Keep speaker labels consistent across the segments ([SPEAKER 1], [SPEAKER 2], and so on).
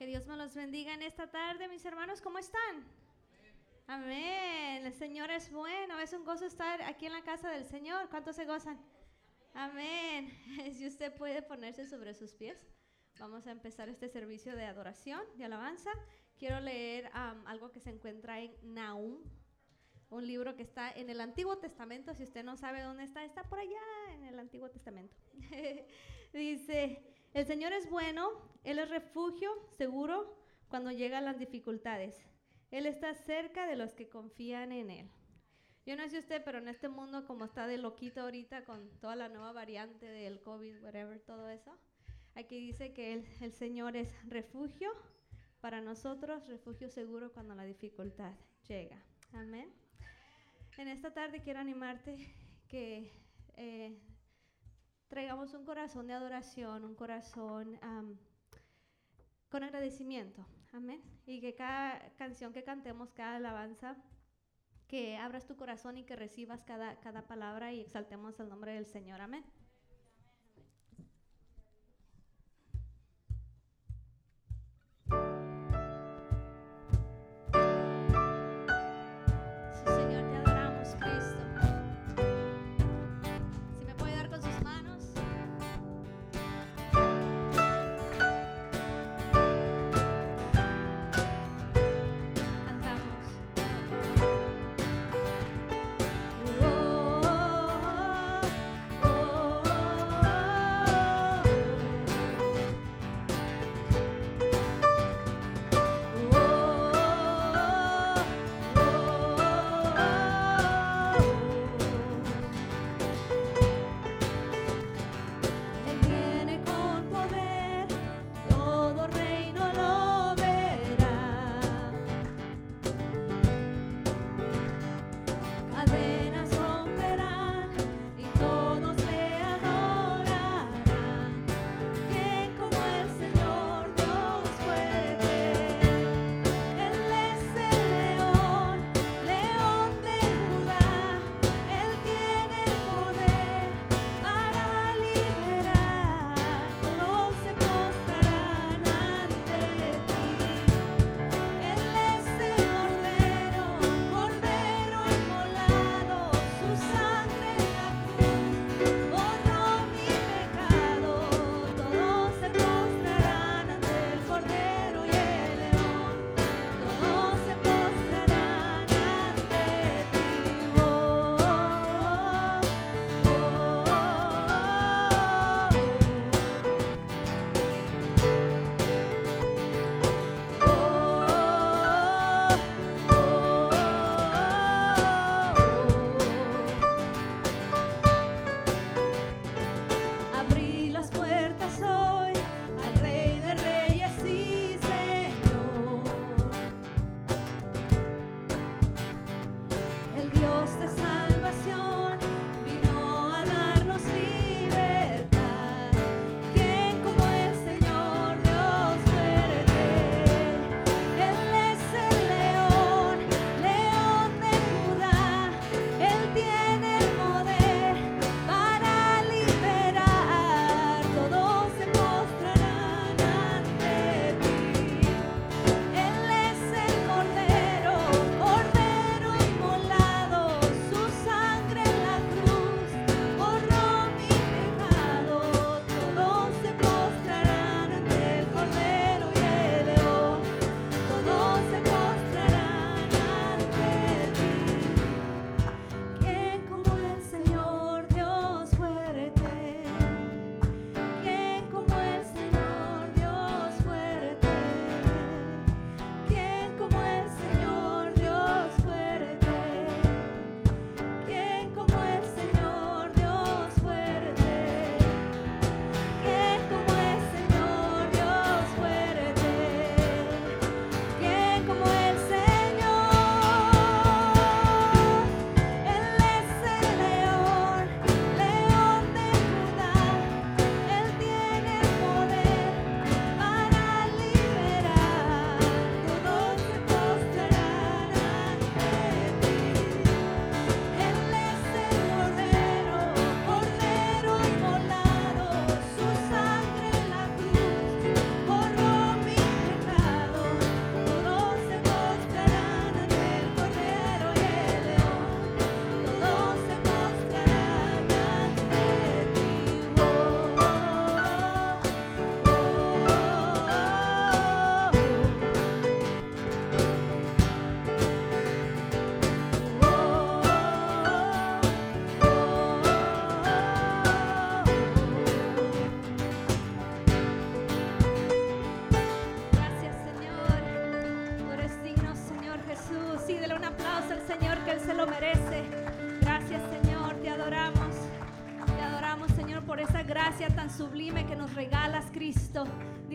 [SPEAKER 1] Que Dios me los bendiga en esta tarde, mis hermanos. ¿Cómo están? Amén. El Señor es bueno. Es un gozo estar aquí en la casa del Señor. ¿Cuántos se gozan? Amén. Si usted puede ponerse sobre sus pies, vamos a empezar este servicio de adoración, de alabanza. Quiero leer algo que se encuentra en Nahum, un libro que está en el Antiguo Testamento. Si usted no sabe dónde está, está por allá en el Antiguo Testamento. Dice, el Señor es bueno, Él es refugio seguro cuando llegan las dificultades. Él está cerca de los que confían en Él. Yo no sé usted, pero en este mundo como está de loquito ahorita con toda la nueva variante del COVID, whatever, todo eso, aquí dice que el, el Señor es refugio para nosotros, refugio seguro cuando la dificultad llega. Amén. En esta tarde quiero animarte que eh, traigamos un corazón de adoración, un corazón con agradecimiento. Amén. Y que cada canción que cantemos, cada alabanza, que abras tu corazón y que recibas cada, cada palabra y exaltemos el nombre del Señor. Amén.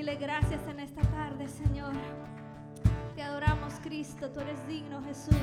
[SPEAKER 1] Dile gracias en esta tarde, Señor. Te adoramos, Cristo. Tú eres digno, Jesús.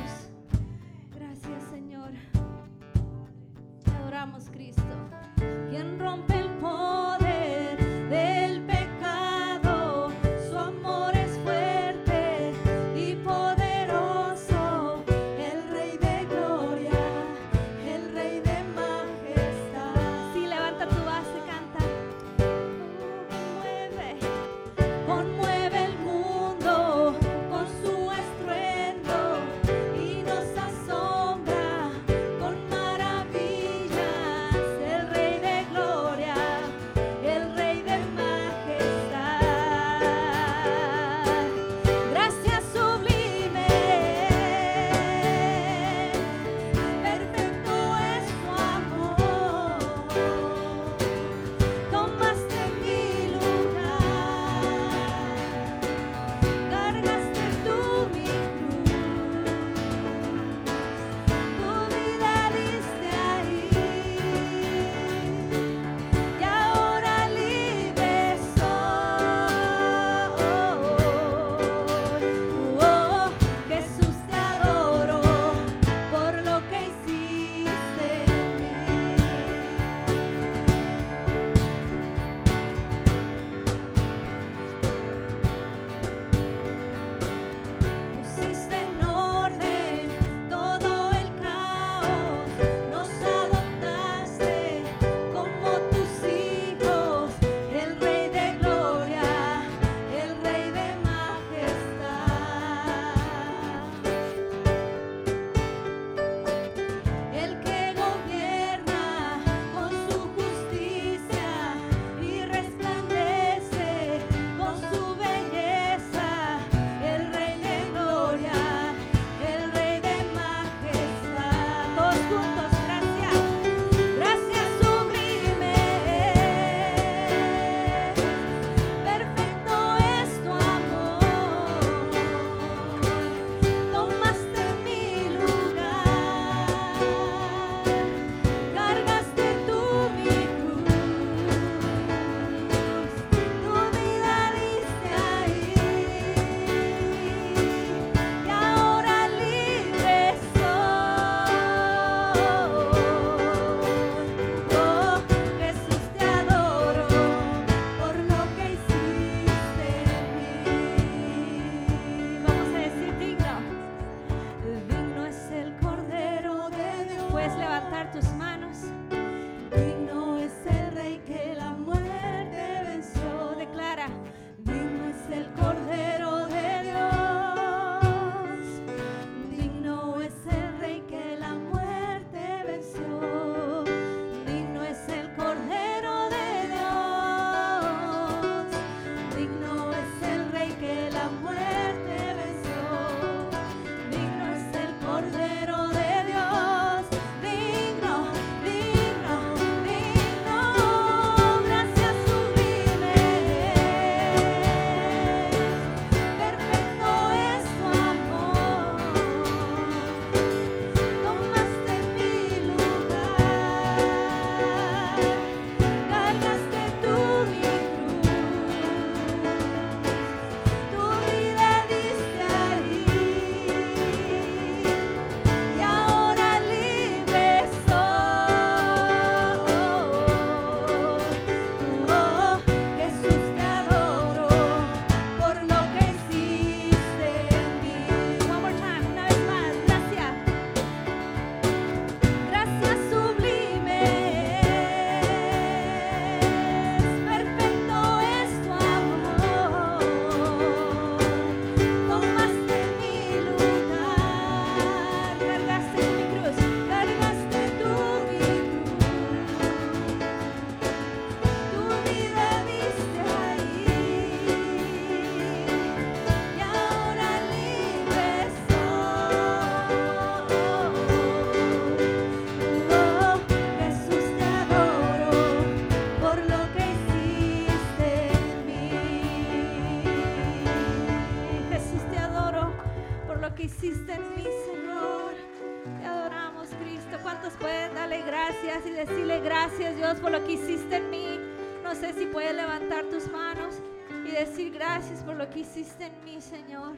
[SPEAKER 1] Hiciste en mí, Señor.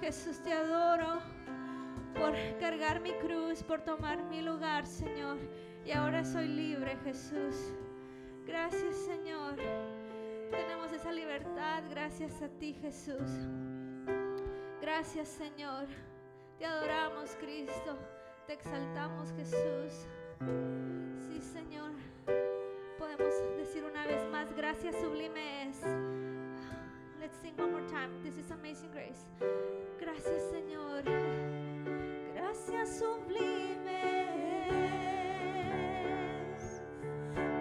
[SPEAKER 1] Jesús, te adoro por cargar mi cruz, por tomar mi lugar, Señor. Y ahora soy libre, Jesús. Gracias, Señor. Tenemos esa libertad gracias a ti, Jesús. Gracias, Señor. Te adoramos, Cristo. Te exaltamos, Jesús. Sí, Señor. Podemos decir una vez más, gracias sublime es. Sing one more time. This is amazing grace. Gracias, Señor. Gracias sublime.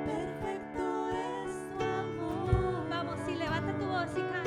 [SPEAKER 2] Perfecto es tu amor.
[SPEAKER 1] Vamos, y levanta tu voz y canta.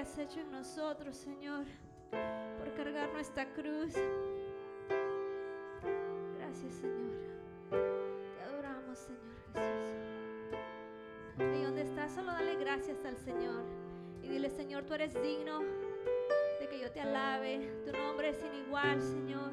[SPEAKER 1] Has hecho en nosotros, Señor, por cargar nuestra cruz. Gracias, Señor. Te adoramos, Señor Jesús. Ahí donde estás, solo dale gracias al Señor y dile, Señor, tú eres digno de que yo te alabe. Tu nombre es sin igual, Señor.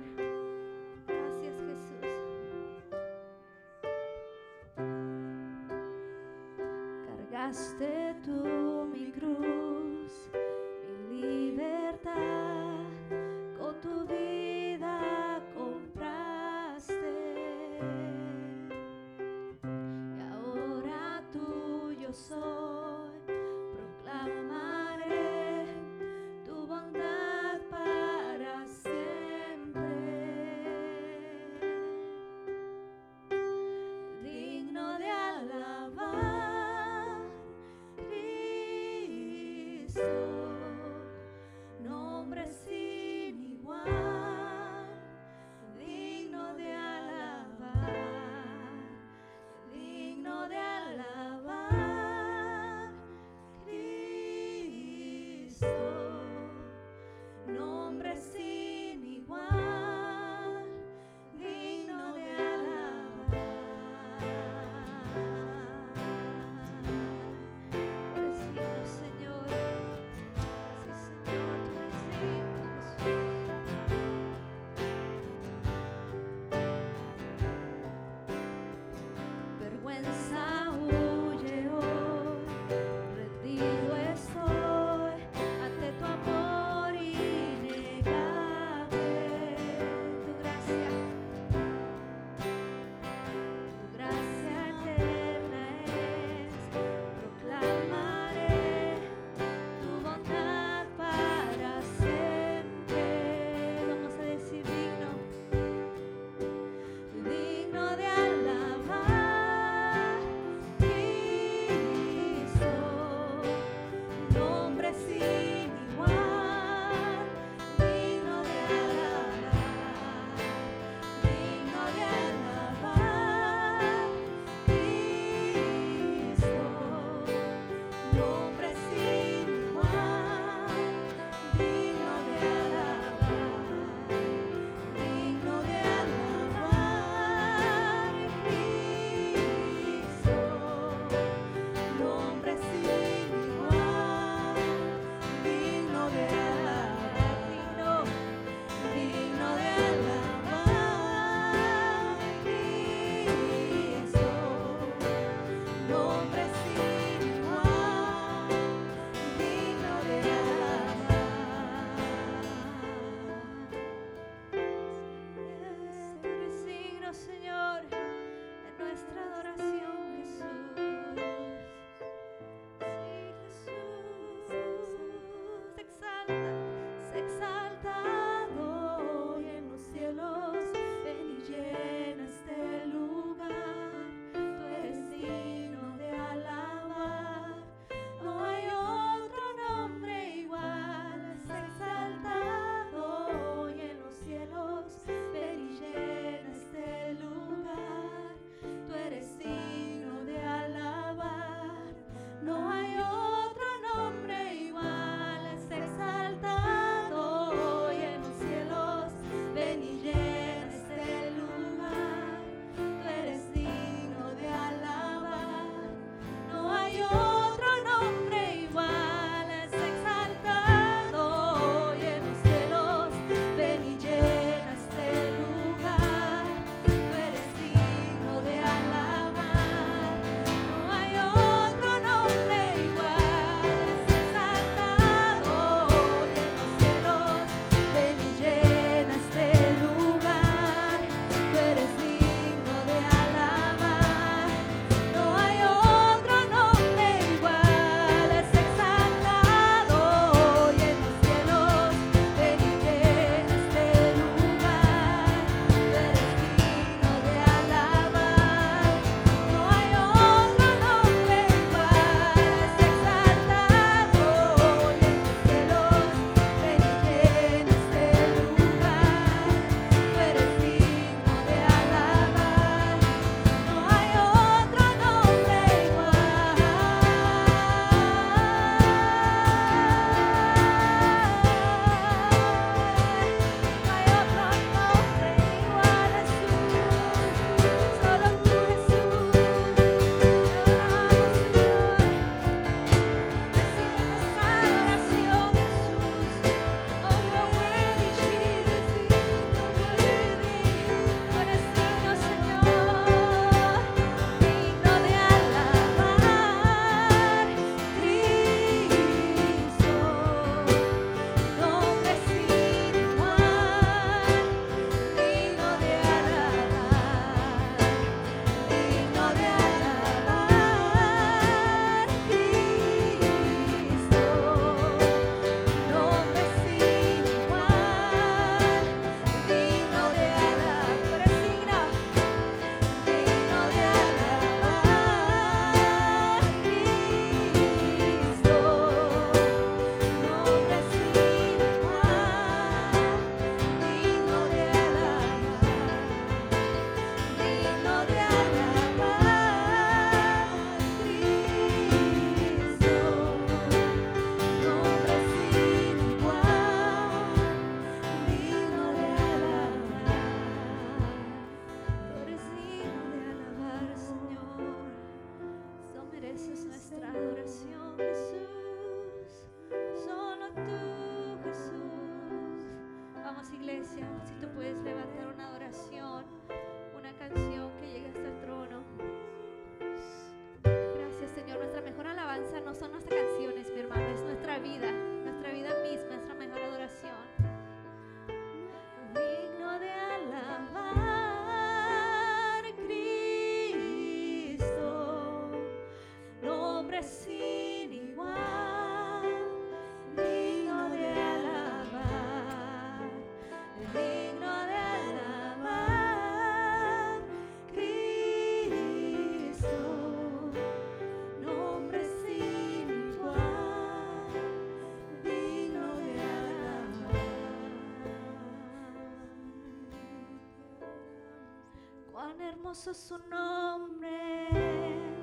[SPEAKER 1] Cuán hermoso su nombre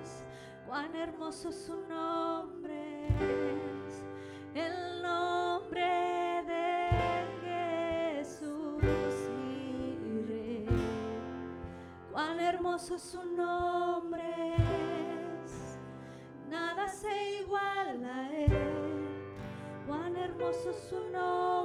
[SPEAKER 1] es, cuán hermoso su nombre es, el nombre de Jesús. Cuán hermoso su nombre es, nada se iguala a él. Cuán hermoso su nombre.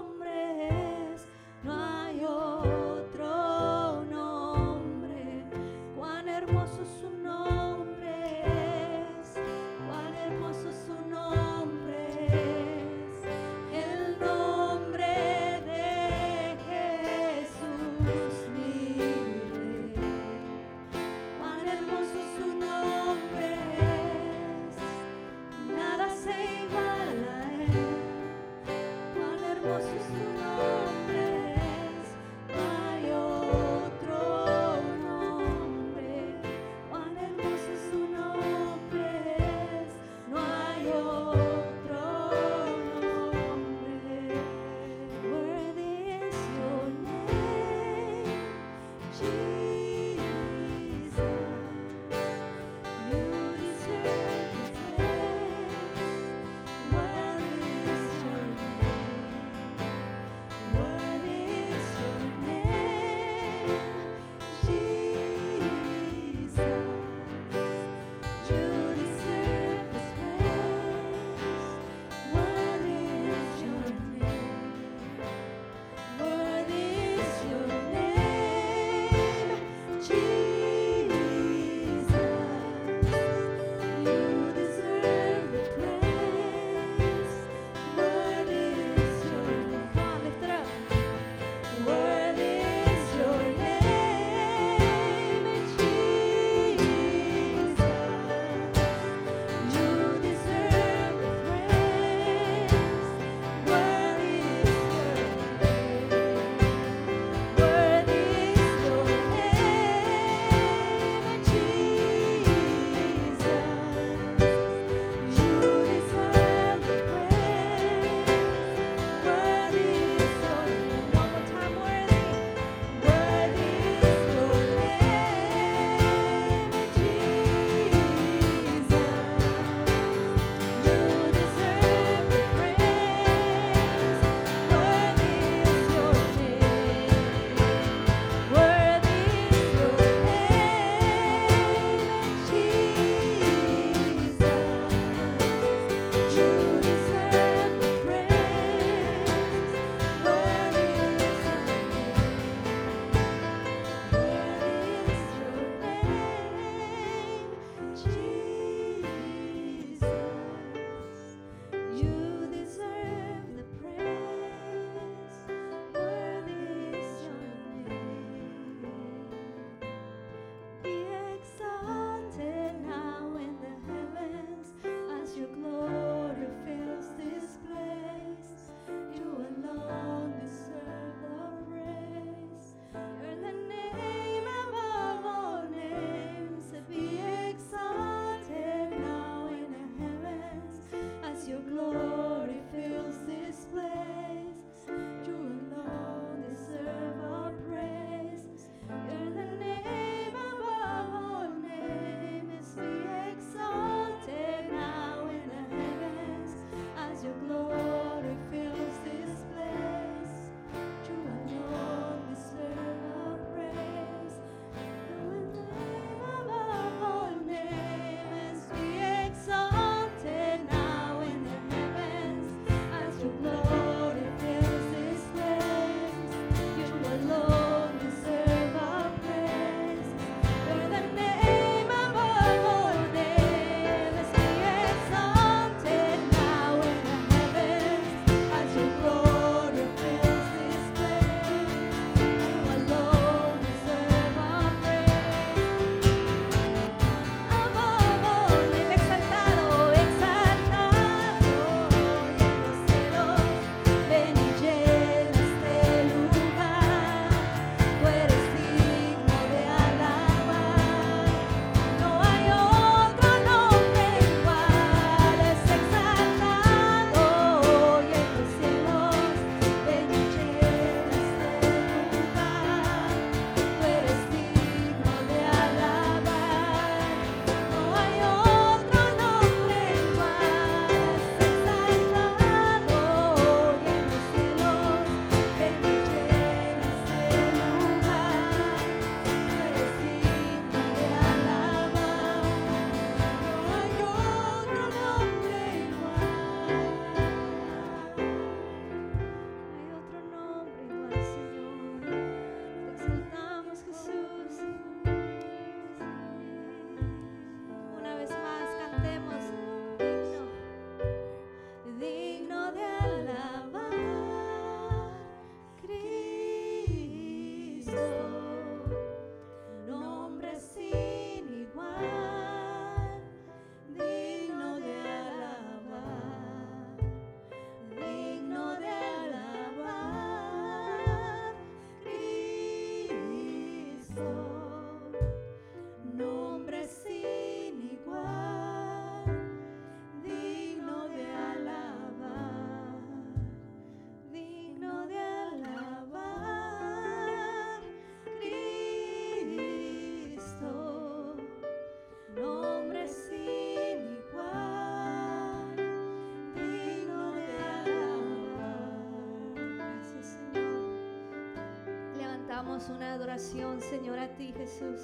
[SPEAKER 1] Damos una adoración, Señor, a ti, Jesús.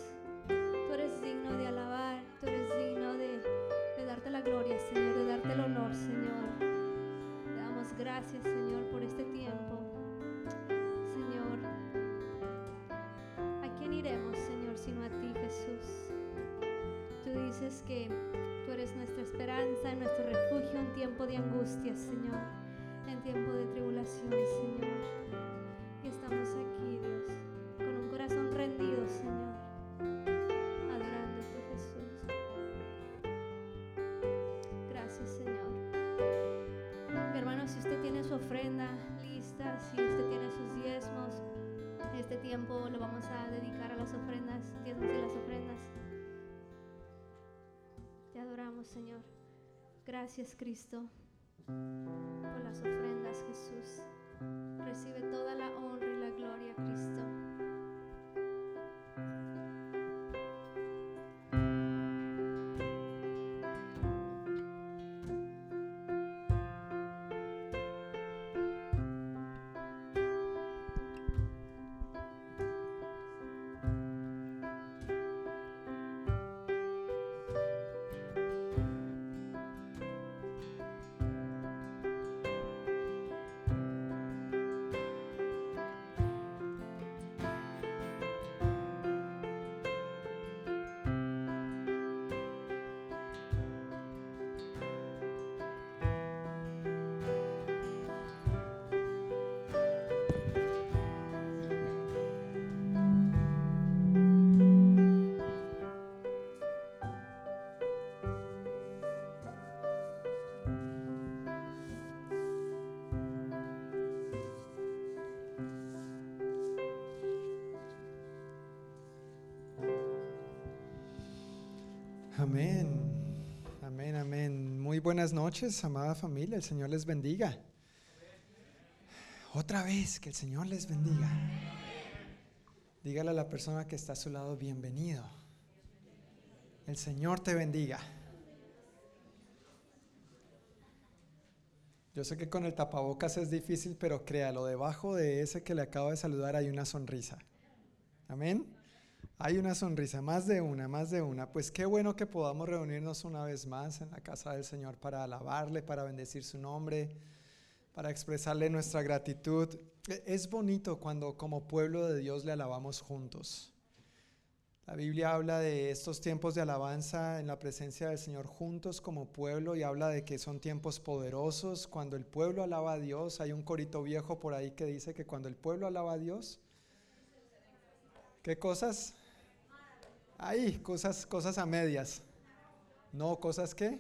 [SPEAKER 1] Tú eres digno de alabar, tú eres digno de, darte la gloria, Señor, de darte el honor, Señor. Te damos gracias, Señor, por este tiempo. Señor, ¿a quién iremos, Señor, sino a ti, Jesús? Tú dices que tú eres nuestra esperanza, nuestro refugio en tiempo de angustia, Señor, en tiempo de tribulación, Señor. Gracias, Cristo, por las ofrendas, Jesús. Recibe toda la honra y la gloria, Cristo.
[SPEAKER 3] Amén. Amén, amén. Muy buenas noches, amada familia. El Señor les bendiga. Otra vez, que el Señor les bendiga. Dígale a la persona que está a su lado, bienvenido. El Señor te bendiga. Yo sé que con el tapabocas es difícil, pero créalo, debajo de ese que le acabo de saludar hay una sonrisa. Amén. Hay una sonrisa, más de una, más de una. Pues qué bueno que podamos reunirnos una vez más en la casa del Señor para alabarle, para bendecir su nombre, para expresarle nuestra gratitud. E- Es bonito cuando como pueblo de Dios le alabamos juntos. La Biblia habla de estos tiempos de alabanza en la presencia del Señor juntos como pueblo y habla de que son tiempos poderosos. Cuando el pueblo alaba a Dios, hay un corito viejo por ahí que dice que cuando el pueblo alaba a Dios, ¿qué cosas? Ahí, cosas, cosas a medias. No, cosas que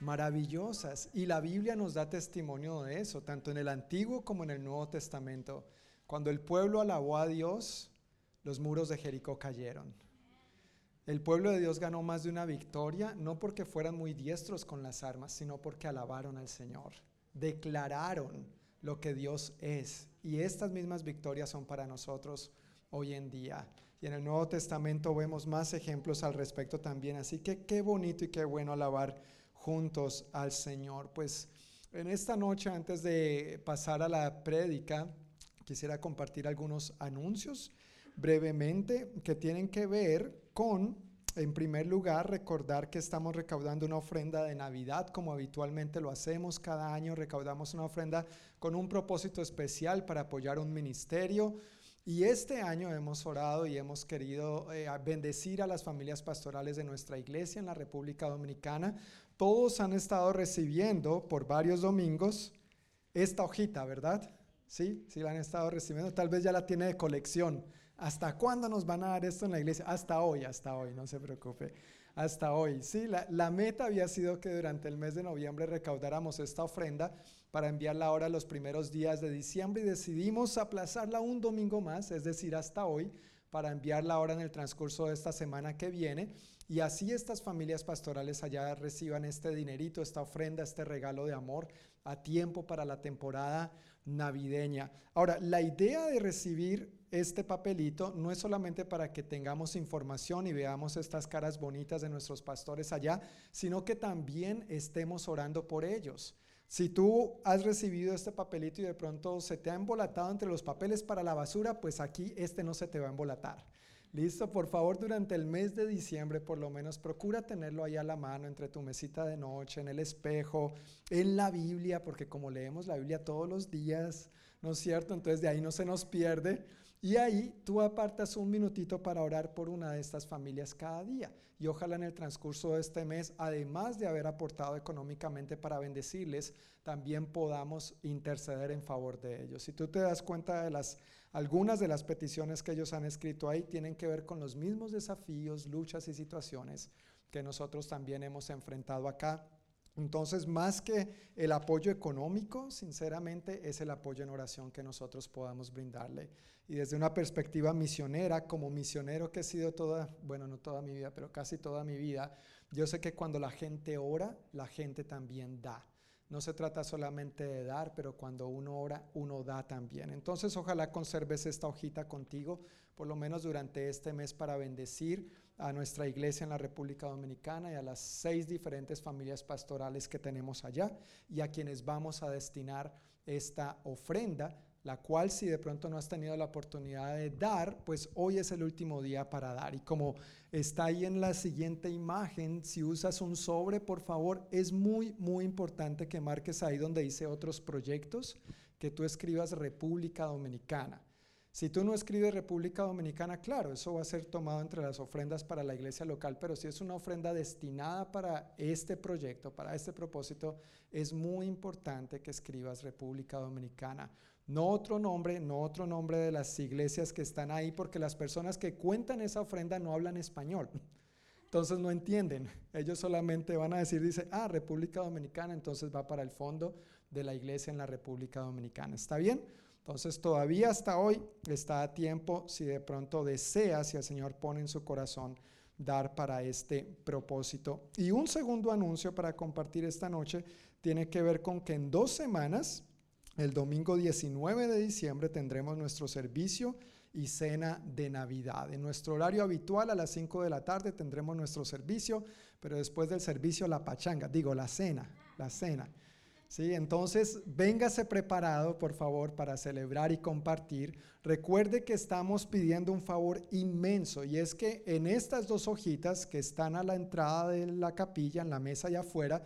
[SPEAKER 3] maravillosas. Y la Biblia nos da testimonio de eso, tanto en el Antiguo como en el Nuevo Testamento. Cuando el pueblo alabó a Dios, los muros de Jericó cayeron. El pueblo de Dios ganó más de una victoria, no porque fueran muy diestros con las armas, sino porque alabaron al Señor. Declararon lo que Dios es. Y estas mismas victorias son para nosotros hoy en día. Y en el Nuevo Testamento vemos más ejemplos al respecto también. Así que qué bonito y qué bueno alabar juntos al Señor. Pues en esta noche, antes de pasar a la prédica, quisiera compartir algunos anuncios brevemente que tienen que ver con, en primer lugar, recordar que estamos recaudando una ofrenda de Navidad, como habitualmente lo hacemos cada año, recaudamos una ofrenda con un propósito especial para apoyar un ministerio. Y este año hemos orado y hemos querido eh, bendecir a las familias pastorales de nuestra iglesia en la República Dominicana. Todos han estado recibiendo por varios domingos esta hojita, ¿verdad? Sí, sí la han estado recibiendo. Tal vez ya la tiene de colección. ¿Hasta cuándo nos van a dar esto en la iglesia? Hasta hoy, hasta hoy, no se preocupe. Hasta hoy. Sí, la, meta había sido que durante el mes de noviembre recaudáramos esta ofrenda para enviarla ahora los primeros días de diciembre y decidimos aplazarla un domingo más, es decir, hasta hoy, para enviarla ahora en el transcurso de esta semana que viene. Y así estas familias pastorales allá reciban este dinerito, esta ofrenda, este regalo de amor a tiempo para la temporada navideña. Ahora, la idea de recibir este papelito no es solamente para que tengamos información y veamos estas caras bonitas de nuestros pastores allá, sino que también estemos orando por ellos. Si tú has recibido este papelito y de pronto se te ha embolatado entre los papeles para la basura, pues aquí este no se te va a embolatar. Listo, por favor, durante el mes de diciembre, por lo menos, procura tenerlo ahí a la mano, entre tu mesita de noche, en el espejo, en la Biblia, porque como leemos la Biblia todos los días, ¿no es cierto? Entonces de ahí no se nos pierde. Y ahí tú apartas un minutito para orar por una de estas familias cada día. Y ojalá en el transcurso de este mes, además de haber aportado económicamente para bendecirles, también podamos interceder en favor de ellos. Si tú te das cuenta de las algunas de las peticiones que ellos han escrito ahí tienen que ver con los mismos desafíos, luchas y situaciones que nosotros también hemos enfrentado acá. Entonces, más que el apoyo económico, sinceramente, es el apoyo en oración que nosotros podamos brindarle. Y desde una perspectiva misionera, como misionero que he sido toda, bueno, no toda mi vida, pero casi toda mi vida, yo sé que cuando la gente ora, la gente también da. No se trata solamente de dar, pero cuando uno ora, uno da también. Entonces, ojalá conserves esta hojita contigo, por lo menos durante este mes, para bendecir a nuestra iglesia en la República Dominicana y a las seis diferentes familias pastorales que tenemos allá y a quienes vamos a destinar esta ofrenda la cual si de pronto no has tenido la oportunidad de dar, pues hoy es el último día para dar. Y como está ahí en la siguiente imagen, si usas un sobre, por favor, es muy, muy importante que marques ahí donde dice otros proyectos, que tú escribas República Dominicana. Si tú no escribes República Dominicana, claro, eso va a ser tomado entre las ofrendas para la iglesia local, pero si es una ofrenda destinada para este proyecto, para este propósito, es muy importante que escribas República Dominicana. No otro nombre, no otro nombre de las iglesias que están ahí, porque las personas que cuentan esa ofrenda no hablan español. Entonces no entienden. Ellos solamente van a decir, dice, ah, República Dominicana, entonces va para el fondo de la iglesia en la República Dominicana. ¿Está bien? Entonces todavía hasta hoy está a tiempo, si de pronto desea, si el Señor pone en su corazón, dar para este propósito. Y un segundo anuncio para compartir esta noche tiene que ver con que en dos semanas el domingo 19 de diciembre tendremos nuestro servicio y cena de Navidad. En nuestro horario habitual a las 5 de la tarde tendremos nuestro servicio, pero después del servicio la pachanga, digo la cena, la cena. ¿Sí? Entonces, véngase preparado, por favor, para celebrar y compartir. Recuerde que estamos pidiendo un favor inmenso y es que en estas dos hojitas que están a la entrada de la capilla, en la mesa allá afuera,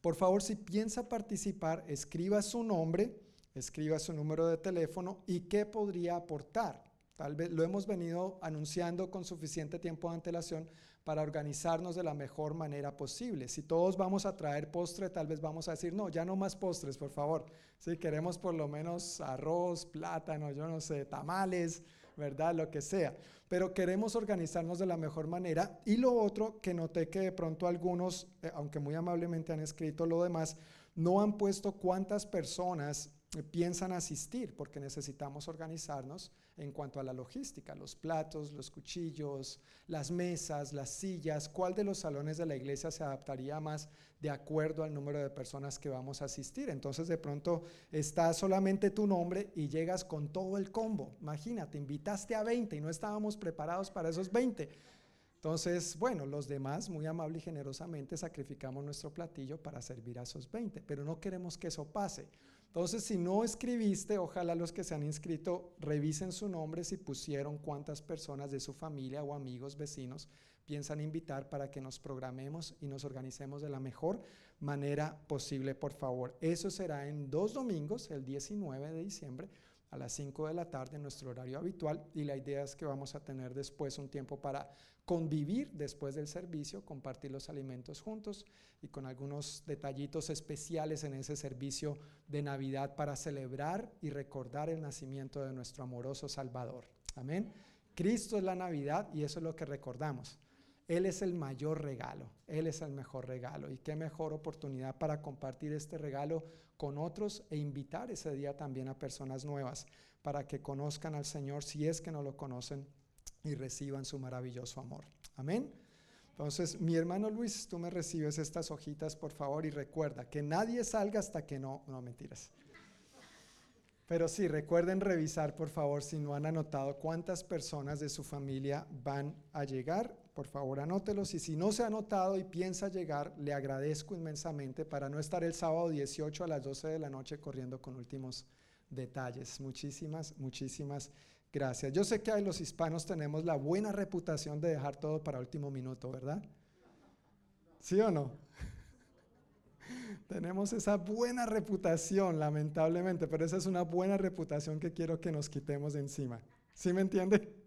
[SPEAKER 3] por favor, si piensa participar, escriba su nombre escriba su número de teléfono y qué podría aportar. Tal vez lo hemos venido anunciando con suficiente tiempo de antelación para organizarnos de la mejor manera posible. Si todos vamos a traer postre, tal vez vamos a decir, no, ya no más postres, por favor. Si queremos por lo menos arroz, plátano, yo no sé, tamales, ¿verdad? Lo que sea. Pero queremos organizarnos de la mejor manera. Y lo otro que noté que de pronto algunos, eh, aunque muy amablemente han escrito lo demás, no han puesto cuántas personas piensan asistir porque necesitamos organizarnos en cuanto a la logística, los platos, los cuchillos, las mesas, las sillas, cuál de los salones de la iglesia se adaptaría más de acuerdo al número de personas que vamos a asistir. Entonces de pronto está solamente tu nombre y llegas con todo el combo. Imagínate, invitaste a 20 y no estábamos preparados para esos 20. Entonces, bueno, los demás muy amable y generosamente sacrificamos nuestro platillo para servir a esos 20, pero no queremos que eso pase. Entonces, si no escribiste, ojalá los que se han inscrito revisen su nombre si pusieron cuántas personas de su familia o amigos, vecinos piensan invitar para que nos programemos y nos organicemos de la mejor manera posible, por favor. Eso será en dos domingos, el 19 de diciembre a las 5 de la tarde nuestro horario habitual y la idea es que vamos a tener después un tiempo para convivir después del servicio, compartir los alimentos juntos y con algunos detallitos especiales en ese servicio de Navidad para celebrar y recordar el nacimiento de nuestro amoroso Salvador. Amén. Cristo es la Navidad y eso es lo que recordamos. Él es el mayor regalo, Él es el mejor regalo. Y qué mejor oportunidad para compartir este regalo con otros e invitar ese día también a personas nuevas para que conozcan al Señor si es que no lo conocen y reciban su maravilloso amor. Amén. Entonces, mi hermano Luis, tú me recibes estas hojitas, por favor, y recuerda que nadie salga hasta que no, no mentiras. Pero sí, recuerden revisar, por favor, si no han anotado cuántas personas de su familia van a llegar por favor anótelos y si no se ha anotado y piensa llegar, le agradezco inmensamente para no estar el sábado 18 a las 12 de la noche corriendo con últimos detalles. Muchísimas, muchísimas gracias. Yo sé que los hispanos tenemos la buena reputación de dejar todo para último minuto, ¿verdad? ¿Sí o no? Tenemos esa buena reputación, lamentablemente, pero esa es una buena reputación que quiero que nos quitemos de encima. ¿Sí me entiende?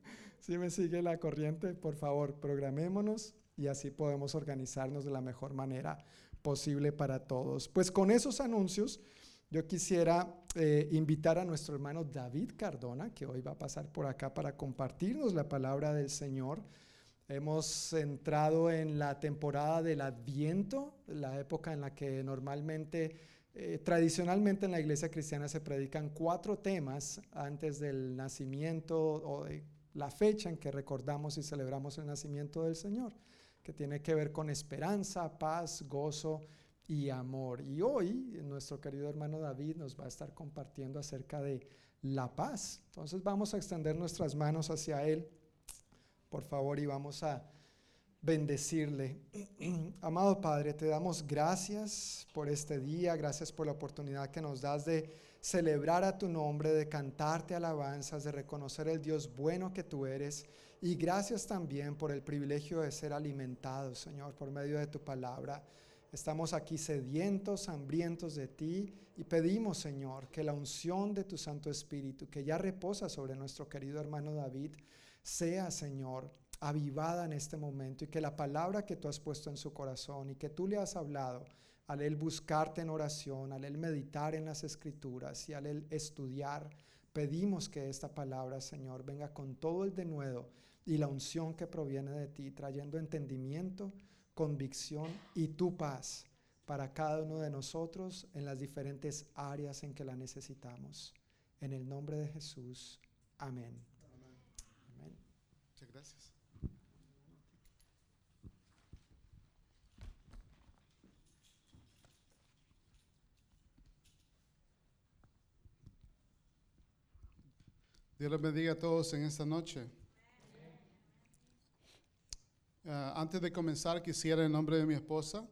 [SPEAKER 3] ¿Sí me sigue la corriente? Por favor, programémonos y así podemos organizarnos de la mejor manera posible para todos. Pues con esos anuncios, yo quisiera eh, invitar a nuestro hermano David Cardona, que hoy va a pasar por acá para compartirnos la palabra del Señor. Hemos entrado en la temporada del Adviento, la época en la que normalmente, eh, tradicionalmente en la iglesia cristiana se predican cuatro temas antes del nacimiento o de la fecha en que recordamos y celebramos el nacimiento del Señor, que tiene que ver con esperanza, paz, gozo y amor. Y hoy nuestro querido hermano David nos va a estar compartiendo acerca de la paz. Entonces vamos a extender nuestras manos hacia Él por favor, y vamos a bendecirle. Amado Padre, te damos gracias por este día, gracias por la oportunidad que nos das de celebrar a tu nombre, de cantarte alabanzas, de reconocer el Dios bueno que tú eres. Y gracias también por el privilegio de ser alimentados, Señor, por medio de tu palabra. Estamos aquí sedientos, hambrientos de ti y pedimos, Señor, que la unción de tu Santo Espíritu, que ya reposa sobre nuestro querido hermano David, sea, Señor, avivada en este momento y que la palabra que tú has puesto en su corazón y que tú le has hablado, al él buscarte en oración, al él meditar en las escrituras y al él estudiar, pedimos que esta palabra, Señor, venga con todo el denuedo y la unción que proviene de ti, trayendo entendimiento, convicción y tu paz para cada uno de nosotros en las diferentes áreas en que la necesitamos. En el nombre de Jesús. Amén.
[SPEAKER 4] Gracias. Dios les bendiga a todos en esta noche. Ah, antes de comenzar, quisiera en nombre de mi esposa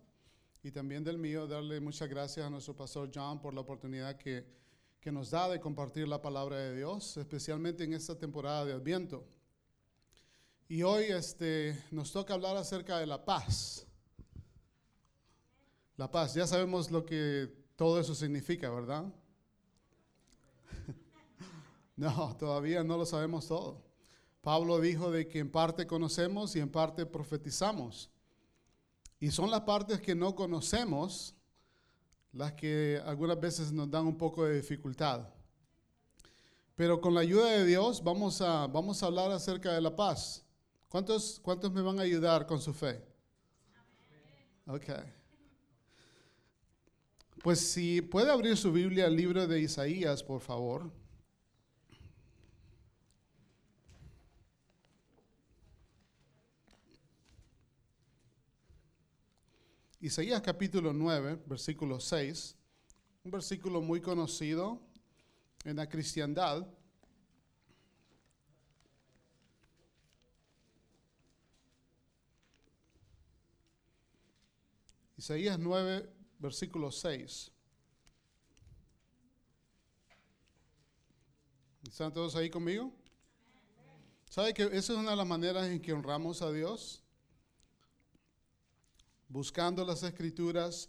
[SPEAKER 4] y también del mío darle muchas gracias a nuestro pastor John por la oportunidad que, que nos da de compartir la palabra de Dios, especialmente en esta temporada de Adviento. Y hoy este, nos toca hablar acerca de la paz. La paz, ya sabemos lo que todo eso significa, ¿verdad? No, todavía no lo sabemos todo. Pablo dijo de que en parte conocemos y en parte profetizamos. Y son las partes que no conocemos las que algunas veces nos dan un poco de dificultad. Pero con la ayuda de Dios vamos a, vamos a hablar acerca de la paz. ¿Cuántos, ¿Cuántos me van a ayudar con su fe? Ok. Pues si puede abrir su Biblia al libro de Isaías, por favor. Isaías capítulo 9, versículo 6, un versículo muy conocido en la cristiandad. Isaías 9, versículo 6. ¿Están todos ahí conmigo? ¿Sabe que esa es una de las maneras en que honramos a Dios? Buscando las escrituras,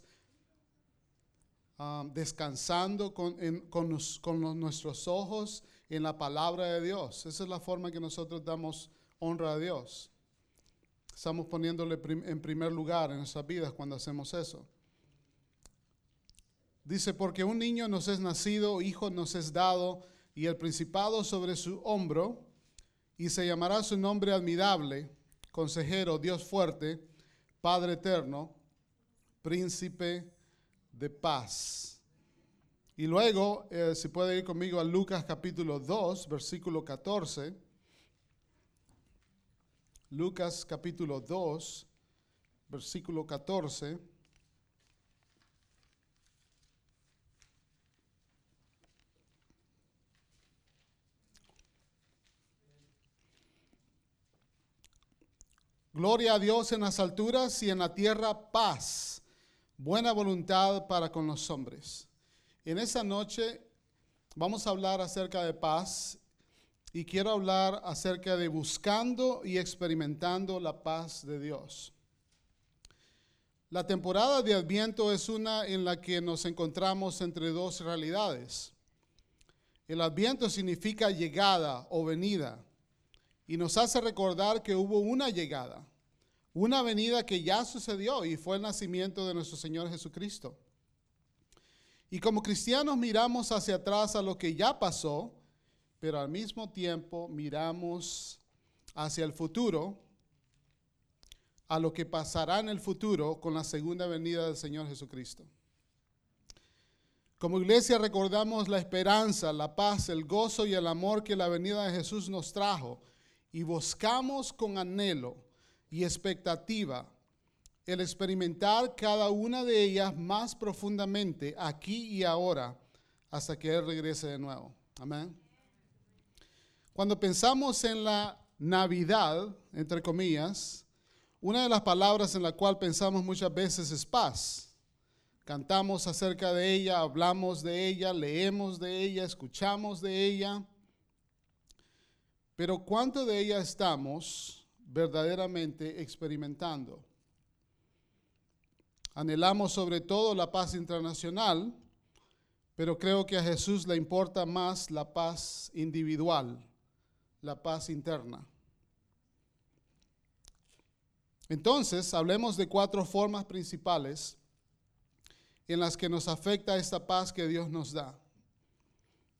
[SPEAKER 4] um, descansando con, con nuestros ojos en la palabra de Dios. Esa es la forma que nosotros damos honra a Dios. Estamos poniéndole en primer lugar en nuestras vidas cuando hacemos eso. Dice, porque un niño nos es nacido, hijo nos es dado, y el principado sobre su hombro, y se llamará su nombre admirable, consejero, Dios fuerte, Padre eterno, príncipe de paz. Y luego, eh, si puede ir conmigo a Lucas capítulo 2, versículo 14. Lucas capítulo 2, versículo 14. Gloria a Dios en las alturas y en la tierra paz, buena voluntad para con los hombres. En esa noche vamos a hablar acerca de paz y quiero hablar acerca de buscando y experimentando la paz de Dios. La temporada de Adviento es una en la que nos encontramos entre dos realidades. El Adviento significa llegada o venida y nos hace recordar que hubo una llegada, una venida que ya sucedió y fue el nacimiento de nuestro Señor Jesucristo. Y como cristianos miramos hacia atrás a lo que ya pasó, pero al mismo tiempo miramos hacia el futuro, a lo que pasará en el futuro con la segunda venida del Señor Jesucristo. Como iglesia recordamos la esperanza, la paz, el gozo y el amor que la venida de Jesús nos trajo y buscamos con anhelo y expectativa el experimentar cada una de ellas más profundamente aquí y ahora hasta que Él regrese de nuevo. Amén. Cuando pensamos en la Navidad, entre comillas, una de las palabras en la cual pensamos muchas veces es paz. Cantamos acerca de ella, hablamos de ella, leemos de ella, escuchamos de ella. Pero ¿cuánto de ella estamos verdaderamente experimentando? Anhelamos sobre todo la paz internacional, pero creo que a Jesús le importa más la paz individual, la paz interna. Entonces, hablemos de cuatro formas principales en las que nos afecta esta paz que Dios nos da.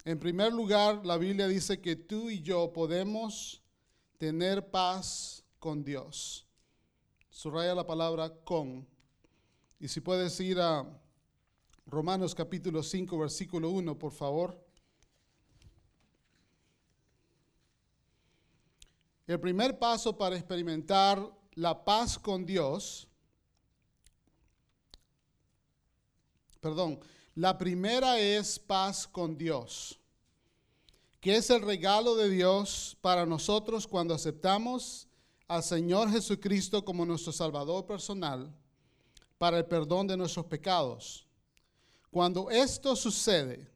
[SPEAKER 4] En primer lugar, la Biblia dice que tú y yo podemos tener paz con Dios. Subraya la palabra con. Y si puedes ir a Romanos capítulo 5, versículo 1, por favor. El primer paso para experimentar la paz con Dios, perdón, la primera es paz con Dios, que es el regalo de Dios para nosotros cuando aceptamos al Señor Jesucristo como nuestro Salvador personal para el perdón de nuestros pecados. Cuando esto sucede,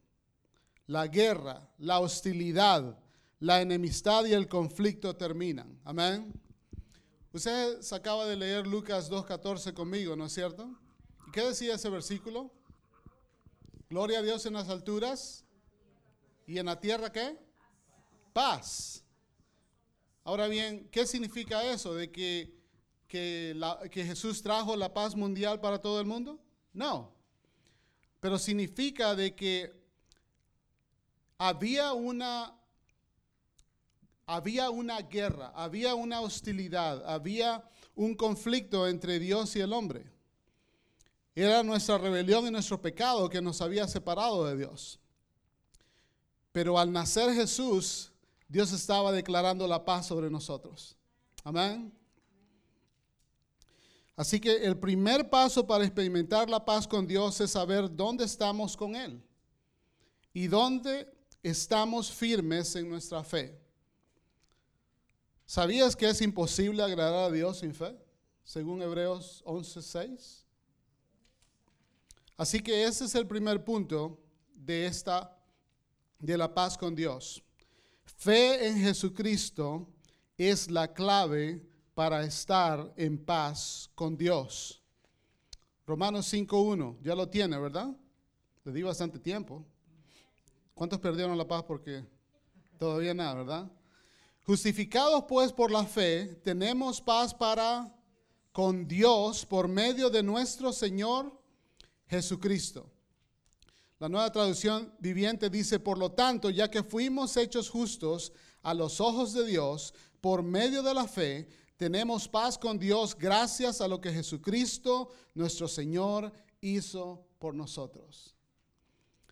[SPEAKER 4] la guerra, la hostilidad, la enemistad y el conflicto terminan. Amén. Usted se acaba de leer Lucas 2.14 conmigo, ¿no es cierto? ¿Y qué decía ese versículo? Gloria a Dios en las alturas y en la tierra qué? Paz. Ahora bien, ¿qué significa eso? ¿De que, que, que Jesús trajo la paz mundial para todo el mundo? No. Pero significa de que había una había una guerra, había una hostilidad, había un conflicto entre Dios y el hombre. Era nuestra rebelión y nuestro pecado que nos había separado de Dios. Pero al nacer Jesús, Dios estaba declarando la paz sobre nosotros. Amén. Así que el primer paso para experimentar la paz con Dios es saber dónde estamos con Él y dónde estamos firmes en nuestra fe. ¿Sabías que es imposible agradar a Dios sin fe? Según Hebreos 11:6. Así que ese es el primer punto de esta de la paz con Dios. Fe en Jesucristo es la clave para estar en paz con Dios. Romanos 5.1, ya lo tiene, ¿verdad? Le di bastante tiempo. ¿Cuántos perdieron la paz porque todavía nada, verdad? Justificados pues por la fe, tenemos paz para con Dios por medio de nuestro Señor Jesucristo. La nueva traducción viviente dice, por lo tanto, ya que fuimos hechos justos a los ojos de Dios por medio de la fe, tenemos paz con Dios gracias a lo que Jesucristo, nuestro Señor, hizo por nosotros.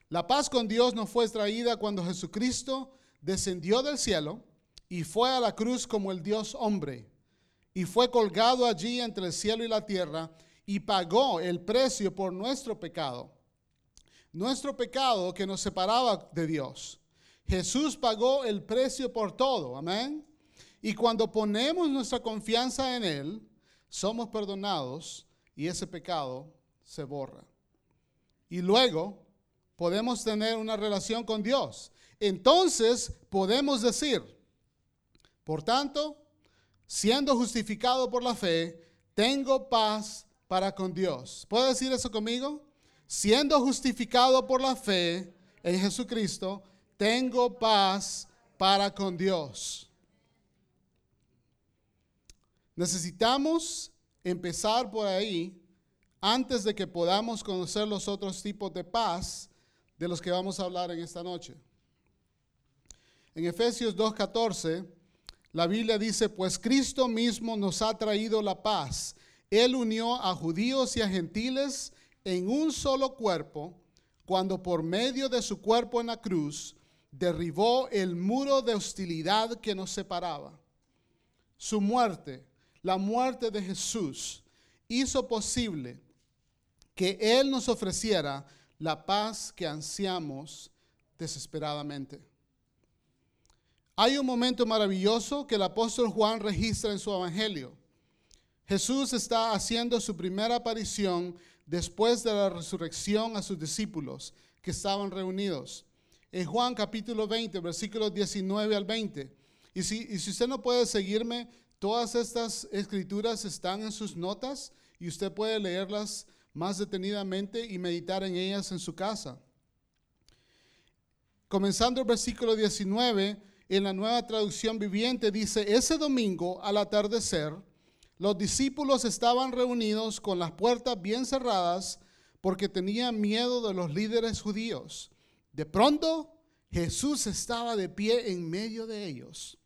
[SPEAKER 4] La paz con Dios nos fue traída cuando Jesucristo descendió del cielo y fue a la cruz como el Dios hombre, y fue colgado allí entre el cielo y la tierra, y pagó el precio por nuestro pecado. Nuestro pecado que nos separaba de Dios. Jesús pagó el precio por todo, amén. Y cuando ponemos nuestra confianza en Él, somos perdonados y ese pecado se borra. Y luego podemos tener una relación con Dios. Entonces podemos decir, por tanto, siendo justificado por la fe, tengo paz para con Dios. ¿Puedo decir eso conmigo? Siendo justificado por la fe en Jesucristo, tengo paz para con Dios. Necesitamos empezar por ahí antes de que podamos conocer los otros tipos de paz de los que vamos a hablar en esta noche. En Efesios 2.14, la Biblia dice, pues Cristo mismo nos ha traído la paz. Él unió a judíos y a gentiles en un solo cuerpo, cuando por medio de su cuerpo en la cruz derribó el muro de hostilidad que nos separaba. Su muerte, la muerte de Jesús, hizo posible que Él nos ofreciera la paz que ansiamos desesperadamente. Hay un momento maravilloso que el apóstol Juan registra en su evangelio. Jesús está haciendo su primera aparición después de la resurrección a sus discípulos que estaban reunidos. En Juan capítulo 20, versículos 19 al 20. Y si, y si usted no puede seguirme, todas estas escrituras están en sus notas y usted puede leerlas más detenidamente y meditar en ellas en su casa. Comenzando el versículo 19, en la nueva traducción viviente dice, ese domingo al atardecer, los discípulos estaban reunidos con las puertas bien cerradas porque tenían miedo de los líderes judíos. De pronto, Jesús estaba de pie en medio de ellos.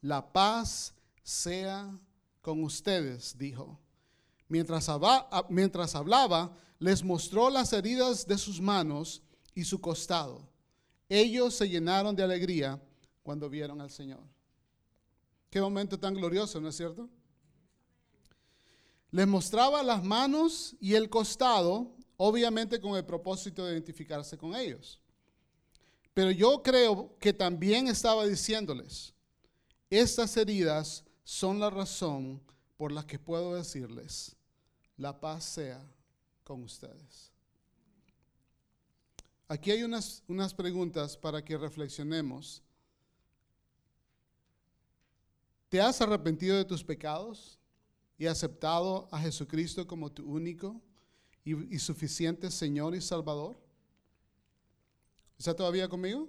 [SPEAKER 4] La paz sea con ustedes, dijo. Mientras, hablaba, les mostró las heridas de sus manos y su costado. Ellos se llenaron de alegría cuando vieron al Señor. Qué momento tan glorioso, ¿no es cierto? Les mostraba las manos y el costado, obviamente con el propósito de identificarse con ellos. Pero yo creo que también estaba diciéndoles, estas heridas son la razón por la que puedo decirles, la paz sea con ustedes. Aquí hay unas, unas preguntas para que reflexionemos. ¿Te has arrepentido de tus pecados y aceptado a Jesucristo como tu único y, suficiente Señor y Salvador? ¿Está todavía conmigo?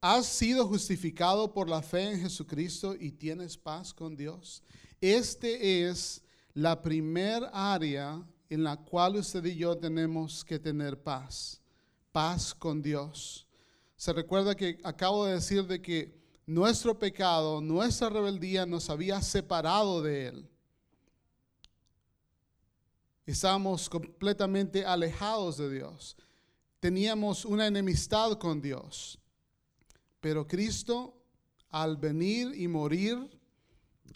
[SPEAKER 4] ¿Has sido justificado por la fe en Jesucristo y tienes paz con Dios? Este es la primer área en la cual usted y yo tenemos que tener paz, paz con Dios. Se recuerda que acabo de decir de que nuestro pecado, nuestra rebeldía nos había separado de Él. Estábamos completamente alejados de Dios. Teníamos una enemistad con Dios. Pero Cristo, al venir y morir,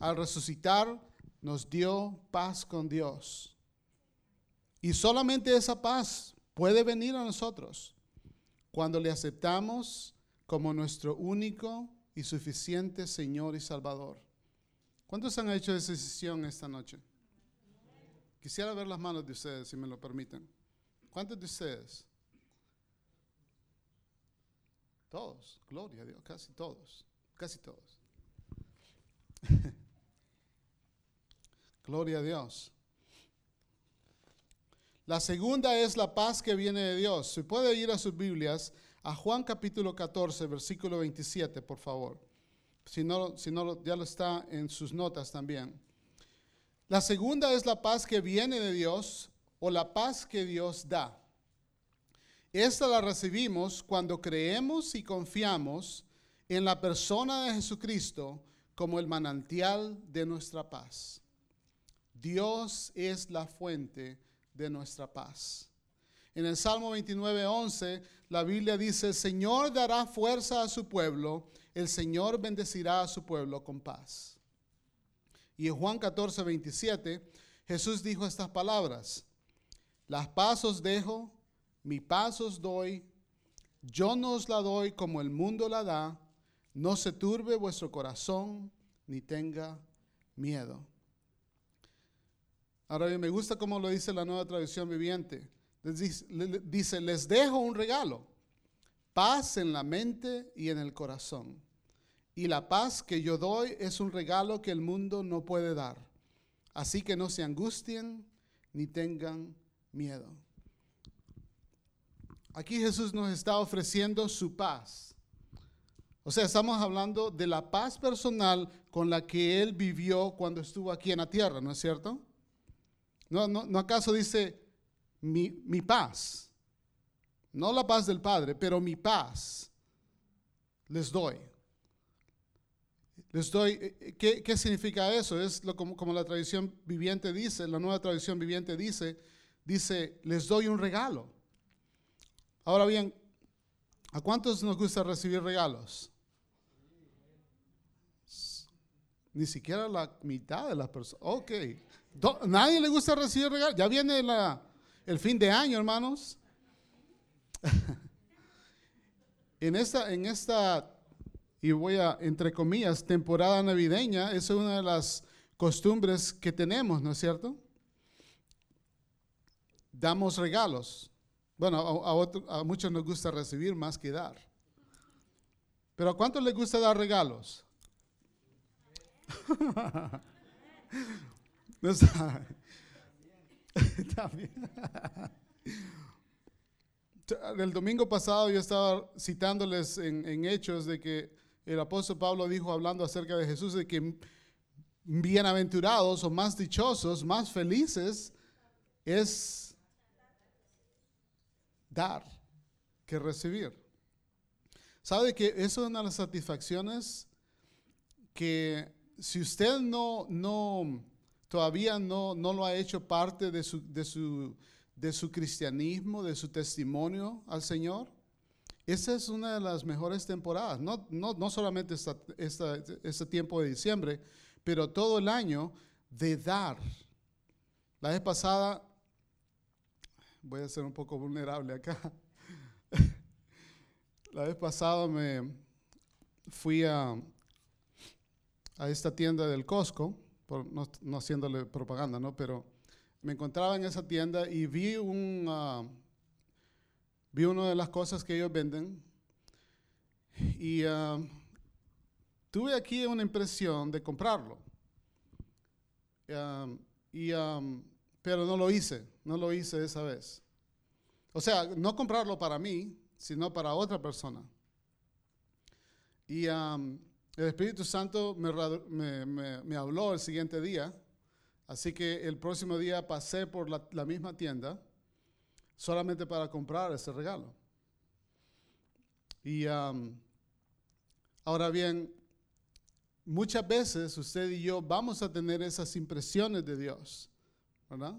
[SPEAKER 4] al resucitar, nos dio paz con Dios. Y solamente esa paz puede venir a nosotros cuando le aceptamos como nuestro único y suficiente Señor y Salvador. ¿Cuántos han hecho esa decisión esta noche? Quisiera ver las manos de ustedes, si me lo permiten. ¿Cuántos de ustedes? Todos, gloria a Dios, casi todos, casi todos. gloria a Dios. La segunda es la paz que viene de Dios. Se puede ir a sus Biblias a Juan capítulo 14, versículo 27, por favor. Si no, si no, ya lo está en sus notas también. La segunda es la paz que viene de Dios o la paz que Dios da. Esta la recibimos cuando creemos y confiamos en la persona de Jesucristo como el manantial de nuestra paz. Dios es la fuente de nuestra paz. En el Salmo 29, 11, la Biblia dice, el Señor dará fuerza a su pueblo, el Señor bendecirá a su pueblo con paz. Y en Juan 14, 27, Jesús dijo estas palabras, las paz os dejo, mi paz os doy, yo no os la doy como el mundo la da, No se turbe vuestro corazón ni tenga miedo. Ahora bien, me gusta cómo lo dice la nueva traducción viviente. Dice, le- le- dice, les dejo un regalo, paz en la mente y en el corazón. Y la paz que yo doy es un regalo que el mundo no puede dar. Así que no se angustien ni tengan miedo. Aquí Jesús nos está ofreciendo su paz. O sea, estamos hablando de la paz personal con la que Él vivió cuando estuvo aquí en la tierra, ¿no es cierto? ¿No, no, no acaso dice mi, mi paz? No la paz del Padre, pero mi paz les doy. Les doy, eh, eh, ¿qué, qué significa eso? Es lo, como, como la tradición viviente dice, la nueva tradición viviente dice, dice, les doy un regalo. Ahora bien, ¿a cuántos nos gusta recibir regalos? Ni siquiera la mitad de las personas. Ok. ¿Nadie le gusta recibir regalos? Ya viene la- el fin de año, hermanos. en esta, en esta, y voy a, entre comillas, temporada navideña, es una de las costumbres que tenemos, ¿no es cierto? Damos regalos. Bueno, a, muchos nos gusta recibir más que dar. Pero ¿a cuántos les gusta dar regalos? No está- También. El domingo pasado yo estaba citándoles en, Hechos de que el apóstol Pablo dijo hablando acerca de Jesús de que bienaventurados o más dichosos, más felices es dar que recibir. ¿Sabe que eso es una de las satisfacciones que si usted no, no todavía no, no lo ha hecho parte de su, de, su, de su cristianismo, de su testimonio al Señor, esa es una de las mejores temporadas. No, no, no solamente esta, esta- este tiempo de diciembre, pero todo el año de dar. La vez pasada, voy a ser un poco vulnerable acá. La vez pasada me fui a, a esta tienda del Costco, por, no, no haciéndole propaganda, ¿no? Pero me encontraba en esa tienda y vi un, ah, vi una de las cosas que ellos venden y ah, tuve aquí una impresión de comprarlo. Ah, y, ah, pero no lo hice, no lo hice esa vez. O sea, no comprarlo para mí, sino para otra persona. Y am, el Espíritu Santo me, habló el siguiente día, así que el próximo día pasé por la, misma tienda solamente para comprar ese regalo. Y am, ahora bien, muchas veces usted y yo vamos a tener esas impresiones de Dios, ¿verdad?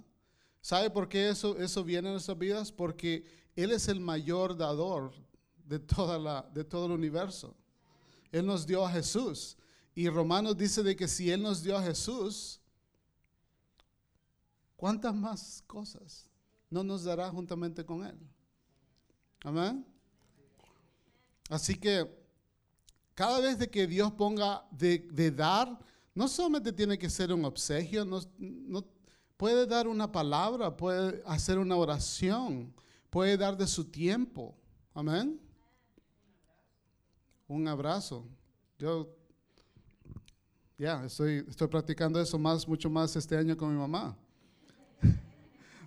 [SPEAKER 4] ¿Sabe por qué eso, eso viene en nuestras vidas? Porque Él es el mayor dador de, toda la, de todo el universo. Él nos dio a Jesús. Y Romanos dice de que si Él nos dio a Jesús, ¿cuántas más cosas no nos dará juntamente con Él? Amén. Así que cada vez que Dios ponga de, dar, no solamente tiene que ser un obsequio, no- puede dar una palabra, puede hacer una oración, puede dar de su tiempo. Amén. Un abrazo. Yo ya estoy, estoy practicando eso más, mucho más este año con mi mamá.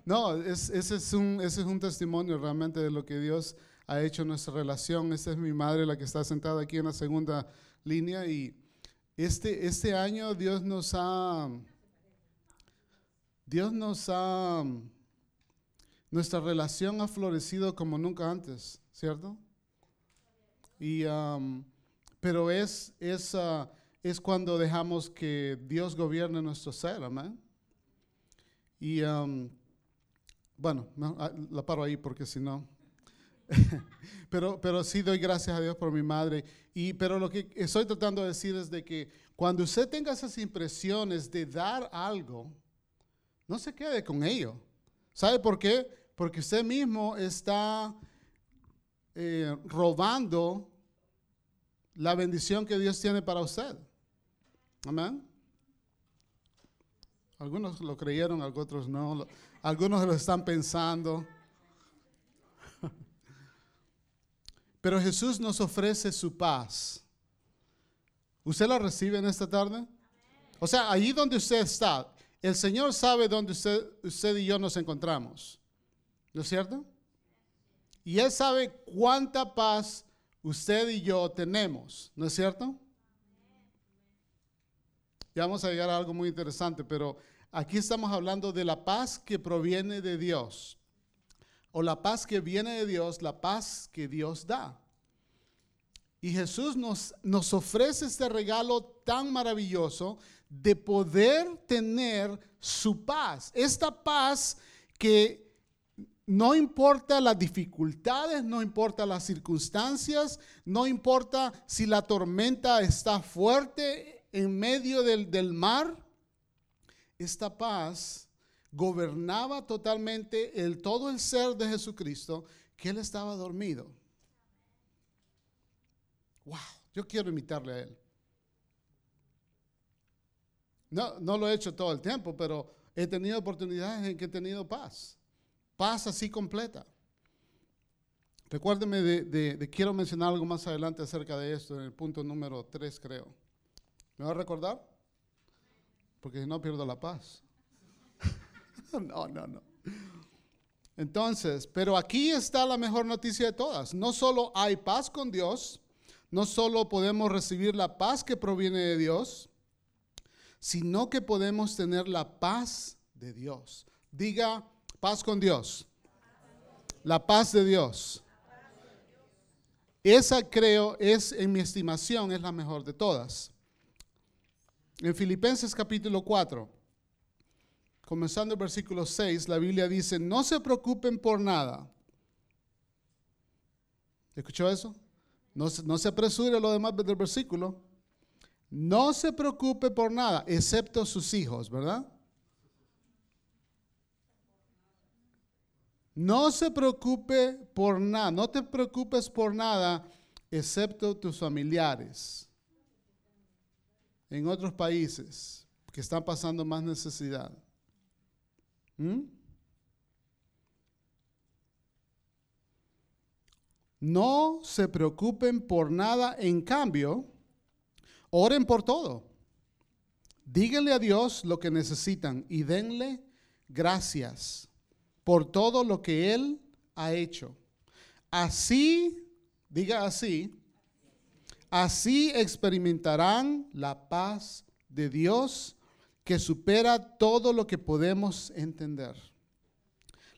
[SPEAKER 4] No, es- ese, es un, ese es un testimonio realmente de lo que Dios ha hecho en nuestra relación. Esta es mi madre, la que está sentada aquí en la segunda línea. Y este, este año Dios nos ha, Dios nos ha, nuestra relación ha florecido como nunca antes, ¿cierto? Y, um, pero es, es, ah, es cuando dejamos que Dios gobierne nuestro ser, amén. Y um, bueno, no, ah, la paro ahí porque si no. pero, pero sí doy gracias a Dios por mi madre. Y, pero lo que estoy tratando de decir es de que cuando usted tenga esas impresiones de dar algo, no se quede con ello. ¿Sabe por qué? Porque usted mismo está eh, robando la bendición que Dios tiene para usted. Amén. Algunos lo creyeron, otros no. Algunos lo están pensando. Pero Jesús nos ofrece su paz. ¿Usted la recibe en esta tarde? O sea, allí donde usted está, el Señor sabe dónde usted, usted y yo nos encontramos. ¿No es cierto? Y Él sabe cuánta paz usted y yo tenemos. ¿No es cierto? Ya vamos a llegar a algo muy interesante, pero aquí estamos hablando de la paz que proviene de Dios. O la paz que viene de Dios, la paz que Dios da. Y Jesús nos, nos ofrece este regalo tan maravilloso de poder tener su paz. Esta paz que no importa las dificultades, no importa las circunstancias, no importa si la tormenta está fuerte en medio del, mar, esta paz gobernaba totalmente el, todo el ser de Jesucristo, que él estaba dormido. Wow, yo quiero imitarle a él. No, no lo he hecho todo el tiempo, pero he tenido oportunidades en que he tenido paz. Paz así completa. Recuérdeme de, quiero mencionar algo más adelante acerca de esto, en el punto número 3 creo. ¿Me va a recordar? Porque si no pierdo la paz. no, no, no. Entonces, pero aquí está la mejor noticia de todas. No solo hay paz con Dios, no solo podemos recibir la paz que proviene de Dios, sino que podemos tener la paz de Dios. Diga paz con Dios. La paz de Dios. Esa creo es, en mi estimación, es la mejor de todas. En Filipenses capítulo 4, comenzando el versículo 6, la Biblia dice, no se preocupen por nada. ¿Escuchó eso? No, no se apresure lo demás del versículo. No se preocupe por nada, excepto sus hijos, ¿verdad? No se preocupe por nada, no te preocupes por nada, excepto tus familiares en otros países que están pasando más necesidad. ¿Mm? No se preocupen por nada, en cambio, oren por todo. Díganle a Dios lo que necesitan y denle gracias por todo lo que Él ha hecho. Así, diga así, así experimentarán la paz de Dios que supera todo lo que podemos entender.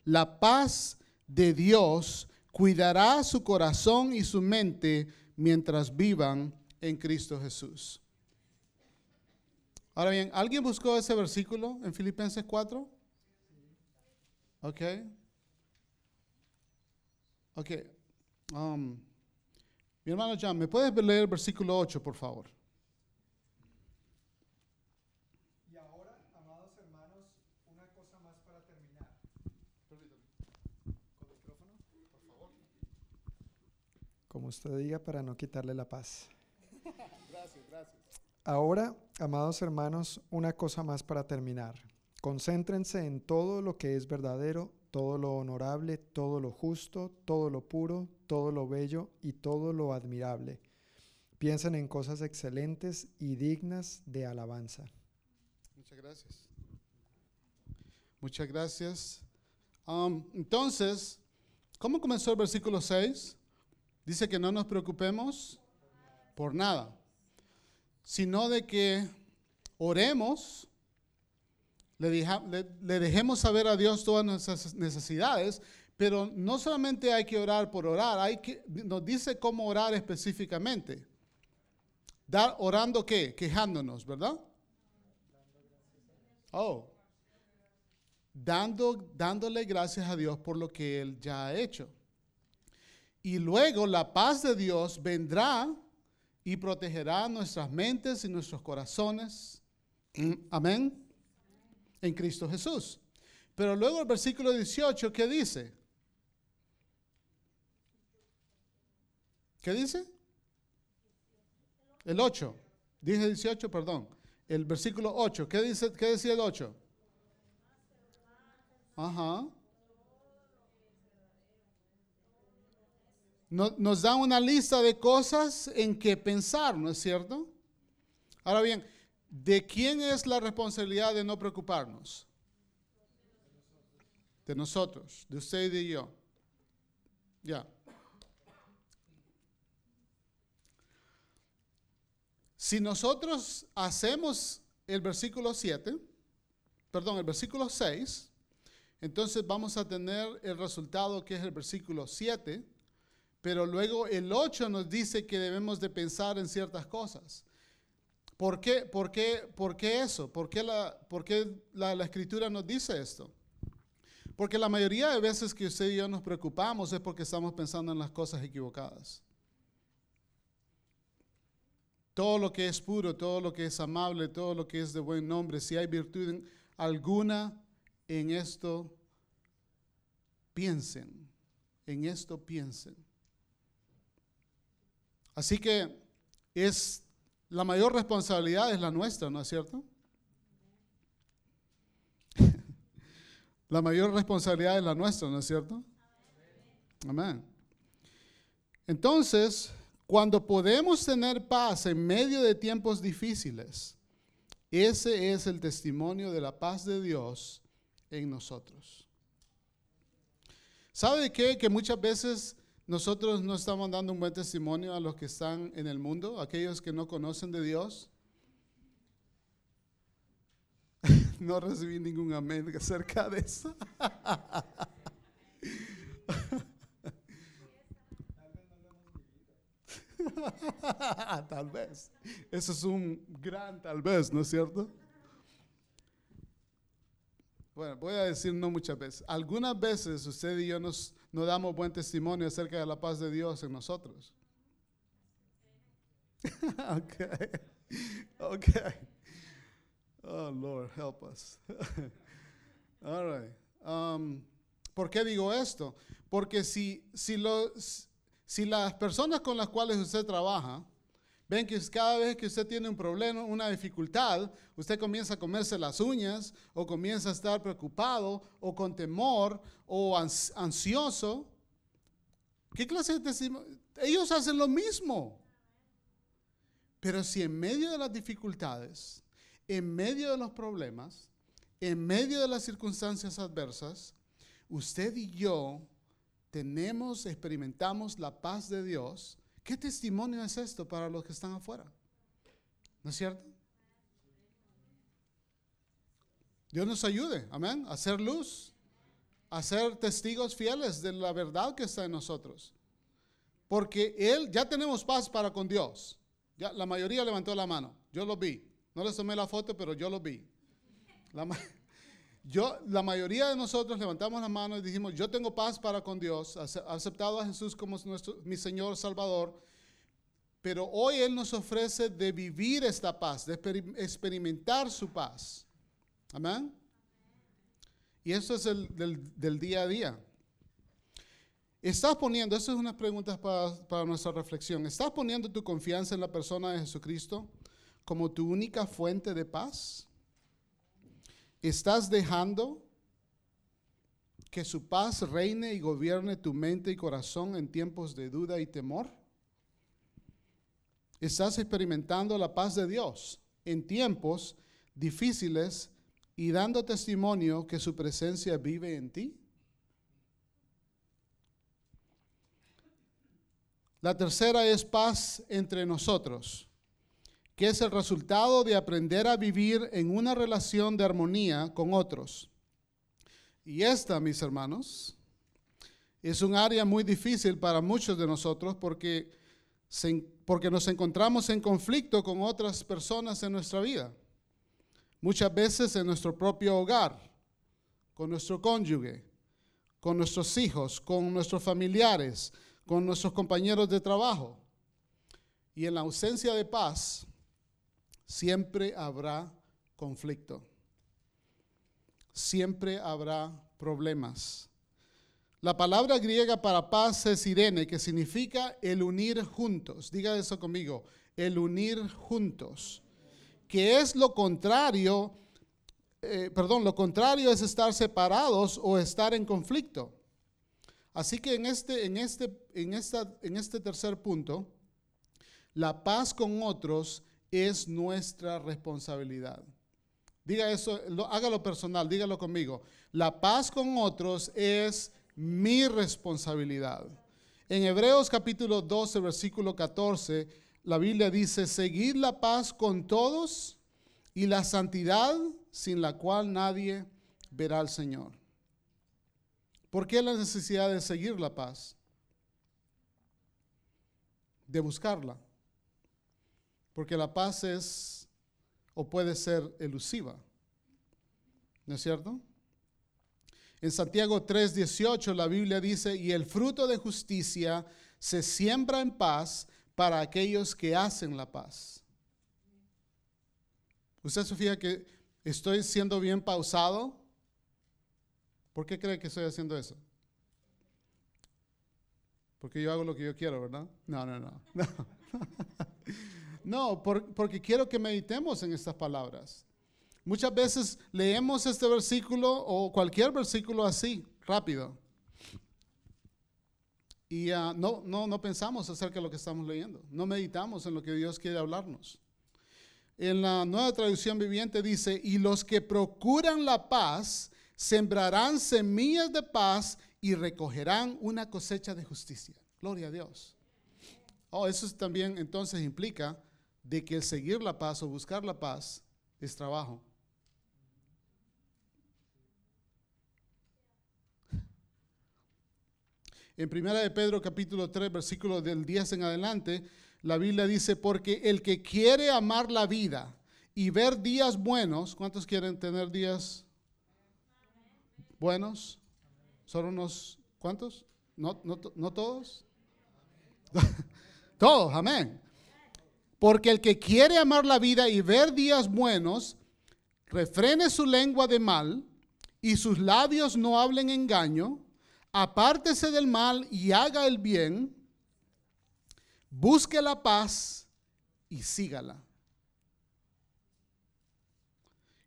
[SPEAKER 4] La paz de Dios cuidará su corazón y su mente mientras vivan en Cristo Jesús. Ahora bien, ¿alguien buscó ese versículo en Filipenses 4? Ok. Ok. Um, mi hermano John, ¿me puedes leer el versículo 8, por favor?
[SPEAKER 3] Y ahora, amados hermanos, una cosa más para terminar. Como usted diga para no quitarle la paz.
[SPEAKER 4] Gracias, gracias.
[SPEAKER 3] Ahora, amados hermanos, una cosa más para terminar. Concéntrense en todo lo que es verdadero, todo lo honorable, todo lo justo, todo lo puro, todo lo bello y todo lo admirable. Piensen en cosas excelentes y dignas de alabanza.
[SPEAKER 4] Muchas gracias. Muchas gracias. Um, entonces, ¿cómo comenzó el versículo 6? Dice que no nos preocupemos por nada, sino de que oremos, le, dejemos saber a Dios todas nuestras necesidades, pero no solamente hay que orar por orar, hay que, nos dice cómo orar específicamente. Dar, orando qué? Quejándonos, ¿verdad? Oh. Dando, dándole gracias a Dios por lo que Él ya ha hecho. Y luego la paz de Dios vendrá y protegerá nuestras mentes y nuestros corazones. Mm, Amén. En Cristo Jesús. Pero luego el versículo 18, ¿qué dice? ¿Qué dice? El 8. Dije 18, perdón. El versículo 8. ¿Qué, dice, qué decía el 8? Ajá. No- nos da una lista de cosas en que pensar, ¿no es cierto? Ahora bien, ¿de quién es la responsabilidad de no preocuparnos? De nosotros, de usted y de yo. Ya. Si nosotros hacemos el versículo 7, perdón, el versículo 6, entonces vamos a tener el resultado que es el versículo 7, pero luego el 8 nos dice que debemos de pensar en ciertas cosas. ¿Por qué, por qué, por qué eso? ¿Por qué, la, por qué la, escritura nos dice esto? Porque la mayoría de veces que usted y yo nos preocupamos es porque estamos pensando en las cosas equivocadas. Todo lo que es puro, todo lo que es amable, todo lo que es de buen nombre, si hay virtud alguna en esto, piensen, en esto piensen. Así que es la mayor responsabilidad es la nuestra, ¿no es cierto? la mayor responsabilidad es la nuestra, ¿no es cierto? Amén. Entonces, cuando podemos tener paz en medio de tiempos difíciles, ese es el testimonio de la paz de Dios en nosotros. ¿Sabe qué? Que muchas veces nosotros no estamos dando un buen testimonio a los que están en el mundo, aquellos que no conocen de Dios. no recibí ningún amén acerca de eso. tal vez. Eso es un gran tal vez, ¿no es cierto? Bueno, voy a decir no muchas veces. Algunas veces usted y yo nos, no damos buen testimonio acerca de la paz de Dios en nosotros. okay. Okay. Oh, Lord, help us. All right. Um, ¿Por qué digo esto? Porque si, si, los, si las personas con las cuales usted trabaja ven que cada vez que usted tiene un problema, una dificultad, usted comienza a comerse las uñas o comienza a estar preocupado o con temor o ans- ansioso, ¿qué clase de testimonio? Ellos hacen lo mismo. Pero si en medio de las dificultades, en medio de los problemas, en medio de las circunstancias adversas, usted y yo tenemos, experimentamos la paz de Dios, ¿qué testimonio es esto para los que están afuera? ¿No es cierto? Dios nos ayude, amén, a hacer luz, a ser testigos fieles de la verdad que está en nosotros. Porque Él, ya tenemos paz para con Dios. Ya, la mayoría levantó la mano, yo lo vi. No les tomé la foto, pero yo lo vi. La, yo, la mayoría de nosotros levantamos la mano y dijimos, yo tengo paz para con Dios, ace- aceptado a Jesús como mi Señor Salvador, pero hoy Él nos ofrece de vivir esta paz, de experim- experimentar su paz. Amén. Y eso es el del, día a día. Estás poniendo, estas son unas preguntas para nuestra reflexión, ¿estás poniendo tu confianza en la persona de Jesucristo como tu única fuente de paz? ¿Estás dejando que su paz reine y gobierne tu mente y corazón en tiempos de duda y temor? ¿Estás experimentando la paz de Dios en tiempos difíciles y dando testimonio que su presencia vive en ti? La tercera es paz entre nosotros, que es el resultado de aprender a vivir en una relación de armonía con otros. Y esta, mis hermanos, es un área muy difícil para muchos de nosotros porque, porque nos encontramos en conflicto con otras personas en nuestra vida. Muchas veces en nuestro propio hogar, con nuestro cónyuge, con nuestros hijos, con nuestros familiares, con nuestros compañeros de trabajo. Y en la ausencia de paz, siempre habrá conflicto. Siempre habrá problemas. La palabra griega para paz es irene, que significa el unir juntos. Diga eso conmigo, el unir juntos, que es lo contrario, eh, perdón, lo contrario es estar separados o estar en conflicto. Así que en este, en este, en esta, en este tercer punto, la paz con otros es nuestra responsabilidad. Diga eso, lo- hágalo personal, dígalo conmigo. La paz con otros es mi responsabilidad. En Hebreos capítulo 12, versículo 14, la Biblia dice, seguid la paz con todos y la santidad sin la cual nadie verá al Señor. ¿Por qué la necesidad de seguir la paz? De buscarla. Porque la paz es o puede ser elusiva. ¿No es cierto? En Santiago 3:18 la Biblia dice, y el fruto de justicia se siembra en paz para aquellos que hacen la paz. ¿Usted se fija que estoy siendo bien pausado? ¿Por qué cree que estoy haciendo eso? Porque yo hago lo que yo quiero, ¿verdad? No, no, no. No, No, por- porque quiero que meditemos en estas palabras. Muchas veces leemos este versículo o cualquier versículo así, rápido. Y ah, no, no, no pensamos acerca de lo que estamos leyendo. No meditamos en lo que Dios quiere hablarnos. En la nueva traducción viviente dice, y los que procuran la paz sembrarán semillas de paz y recogerán una cosecha de justicia. Gloria a Dios. Oh, eso es también entonces implica de que seguir la paz o buscar la paz es trabajo. En primera de Pedro capítulo 3 versículo del 10 en adelante, la Biblia dice, porque el que quiere amar la vida y ver días buenos, ¿cuántos quieren tener días buenos? ¿Solo unos cuántos? ¿No, no, no todos? todos, amén. Porque el que quiere amar la vida y ver días buenos, refrene su lengua de mal y sus labios no hablen engaño, apártese del mal y haga el bien, busque la paz y sígala.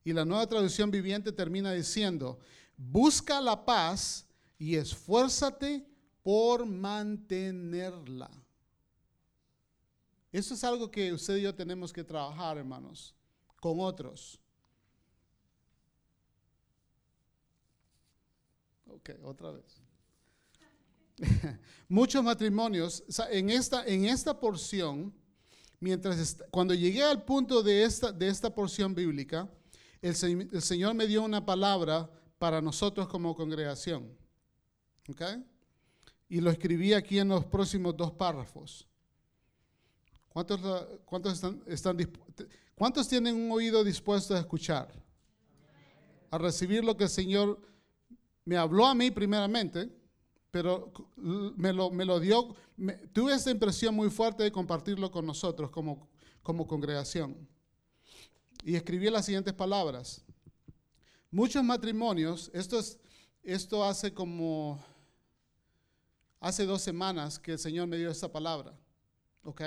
[SPEAKER 4] Y la nueva traducción viviente termina diciendo, busca la paz y esfuérzate por mantenerla. Eso es algo que usted y yo tenemos que trabajar, hermanos, con otros. Ok, otra vez. Muchos matrimonios, en esta, en esta porción, mientras cuando llegué al punto de esta, de esta porción bíblica, el, el Señor me dio una palabra para nosotros como congregación. ¿Ok? Y lo escribí aquí en los próximos dos párrafos. ¿Cuántos, cuántos, están, están ¿Cuántos tienen un oído dispuesto a escuchar? A recibir lo que el Señor me habló a mí primeramente, pero me lo, me lo dio, me- tuve esa impresión muy fuerte de compartirlo con nosotros como, como congregación. Y escribí las siguientes palabras. Muchos matrimonios, esto, es, esto hace como, hace dos semanas que el Señor me dio esta palabra, ¿ok?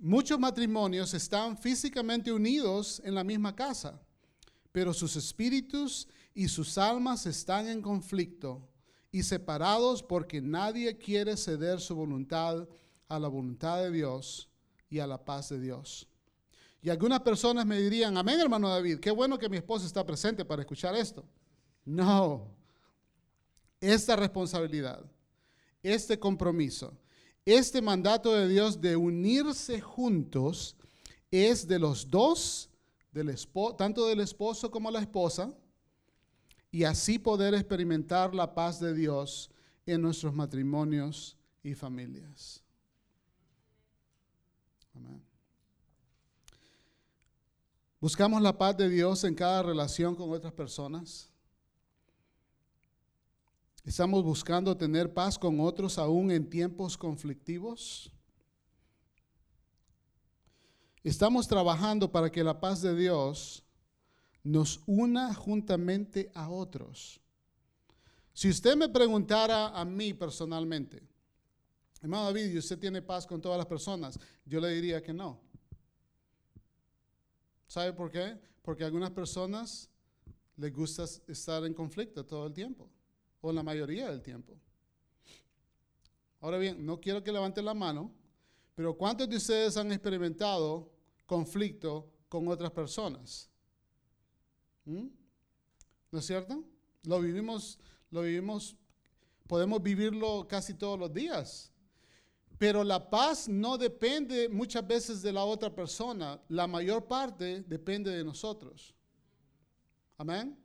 [SPEAKER 4] Muchos matrimonios están físicamente unidos en la misma casa, pero sus espíritus y sus almas están en conflicto y separados porque nadie quiere ceder su voluntad a la voluntad de Dios y a la paz de Dios. Y algunas personas me dirían, amén hermano David, qué bueno que mi esposa está presente para escuchar esto. No, esta responsabilidad, este compromiso, este mandato de Dios de unirse juntos es de los dos, tanto del esposo como la esposa, y así poder experimentar la paz de Dios en nuestros matrimonios y familias. Amén. Buscamos la paz de Dios en cada relación con otras personas. Estamos buscando tener paz con otros aún en tiempos conflictivos. Estamos trabajando para que la paz de Dios nos una juntamente a otros. Si usted me preguntara a mí personalmente, Hermano David, ¿y usted tiene paz con todas las personas? Yo le diría que no. ¿Sabe por qué? Porque a algunas personas les gusta estar en conflicto todo el tiempo, o la mayoría del tiempo. Ahora bien, no quiero que levanten la mano, pero ¿cuántos de ustedes han experimentado conflicto con otras personas? ¿Mm? ¿No es cierto? Lo vivimos, lo vivimos, podemos vivirlo casi todos los días. Pero la paz no depende muchas veces de la otra persona, la mayor parte depende de nosotros. Amén.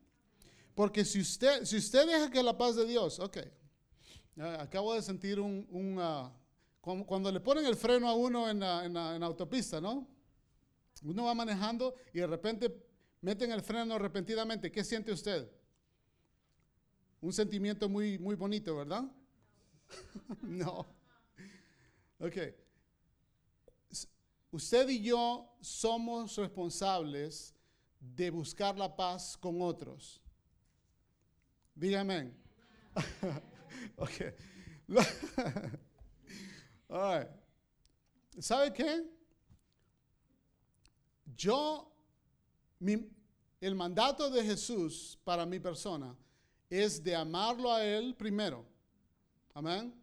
[SPEAKER 4] Porque si usted, si usted deja que la paz de Dios, ok, acabo de sentir un, un ah, cuando, le ponen el freno a uno en en autopista, ¿no? Uno va manejando y de repente meten el freno repentinamente. ¿Qué siente usted? Un sentimiento muy, muy bonito, ¿verdad? no. Ok. Usted y yo somos responsables de buscar la paz con otros. Dígame. ok. All right. ¿Sabe qué? Yo, el mandato de Jesús para mi persona es de amarlo a Él primero. Amén.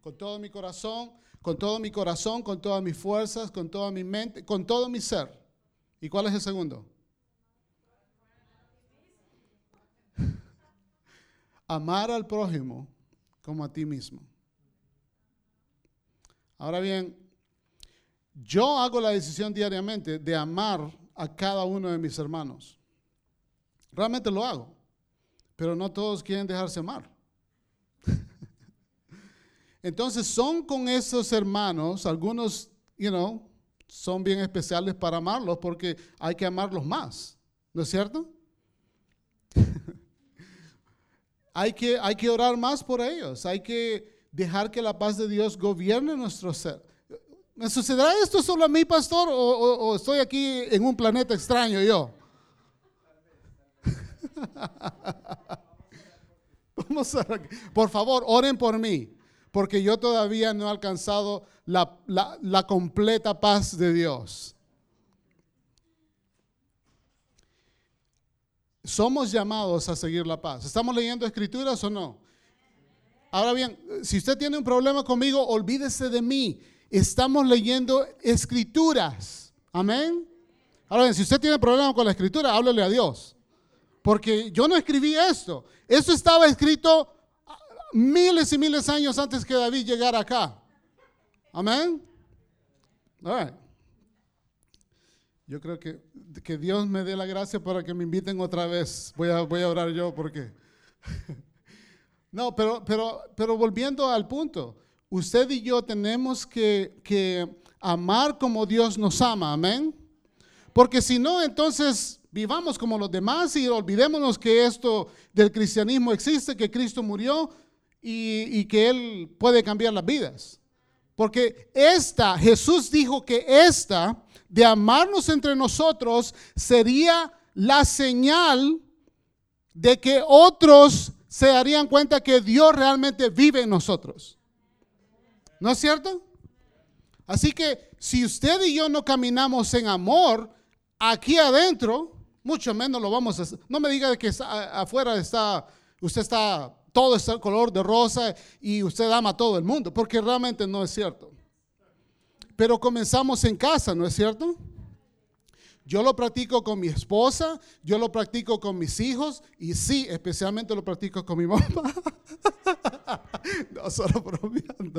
[SPEAKER 4] Con todo mi corazón, con todo mi corazón, con todas mis fuerzas, con toda mi mente, con todo mi ser. ¿Y cuál es el segundo? Amar al prójimo como a ti mismo. Ahora bien, yo hago la decisión diariamente de amar a cada uno de mis hermanos. Realmente lo hago, pero no todos quieren dejarse amar. Entonces son con esos hermanos, algunos, you know, son bien especiales para amarlos porque hay que amarlos más, ¿no es cierto? hay, que, hay que orar más por ellos, hay que dejar que la paz de Dios gobierne nuestro ser. ¿Me sucederá esto solo a mí, pastor? ¿O, estoy aquí en un planeta extraño yo? Vamos a, por favor, oren por mí, porque yo todavía no he alcanzado la, la completa paz de Dios. Somos llamados a seguir la paz. ¿Estamos leyendo escrituras o no? Ahora bien, si usted tiene un problema conmigo, olvídese de mí estamos leyendo escrituras. Amén. Ahora bien, si usted tiene problema con la escritura, háblele a Dios. Porque yo no escribí esto. Esto estaba escrito miles y miles de años antes que David llegara acá. Amén. Yo creo que, que Dios me dé la gracia para que me inviten otra vez. Voy a, voy a orar yo porque... no, pero, pero, pero volviendo al punto usted y yo tenemos que, amar como Dios nos ama, amén. Porque si no, entonces vivamos como los demás y olvidémonos que esto del cristianismo existe, que Cristo murió y, y, que Él puede cambiar las vidas. Porque esta, Jesús dijo que esta de amarnos entre nosotros sería la señal de que otros se darían cuenta que Dios realmente vive en nosotros. ¿No es cierto? Así que si usted y yo no caminamos en amor aquí adentro, mucho menos lo vamos a hacer. No me diga que afuera está, usted está, todo está color de rosa y usted ama a todo el mundo, porque realmente no es cierto. Pero comenzamos en casa, ¿no es cierto? Yo lo practico con mi esposa, yo lo practico con mis hijos y sí, especialmente lo practico con mi mamá. no, solo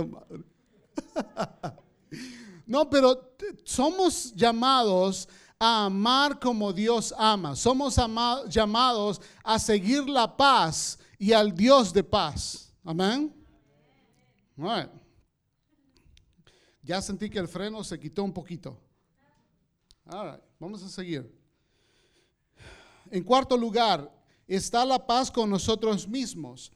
[SPEAKER 4] madre. no, pero somos llamados a amar como Dios ama. Somos llamados a seguir la paz y al Dios de paz. Amén. Ya sentí que el freno se quitó un poquito. vamos a seguir. En cuarto lugar, está la paz con nosotros mismos.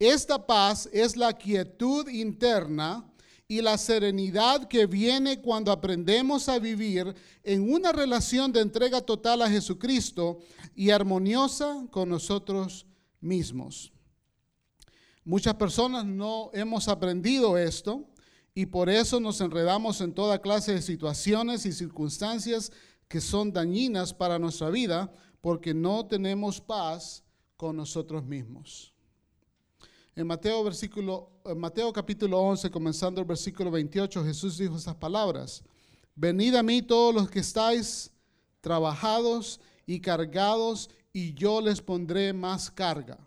[SPEAKER 4] Esta paz es la quietud interna y la serenidad que viene cuando aprendemos a vivir en una relación de entrega total a Jesucristo y armoniosa con nosotros mismos. Muchas personas no hemos aprendido esto y por eso nos enredamos en toda clase de situaciones y circunstancias que son dañinas para nuestra vida porque no tenemos paz con nosotros mismos. En Mateo, capítulo 11, comenzando el versículo 28, Jesús dijo estas palabras. Venid a mí todos los que estáis trabajados y cargados, y yo les pondré más carga.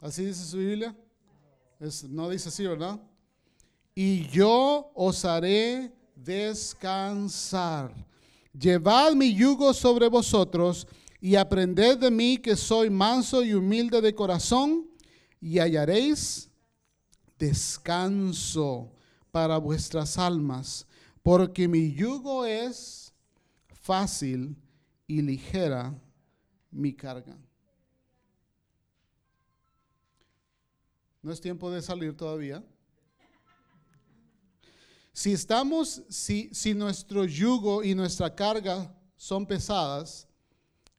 [SPEAKER 4] ¿Así dice su Biblia? No dice así, ¿verdad? Y yo os haré descansar. Llevad mi yugo sobre vosotros y aprended de mí que soy manso y humilde de corazón y hallaréis descanso para vuestras almas, porque mi yugo es fácil y ligera mi carga. No es tiempo de salir todavía. Si estamos, si, si nuestro yugo y nuestra carga son pesadas,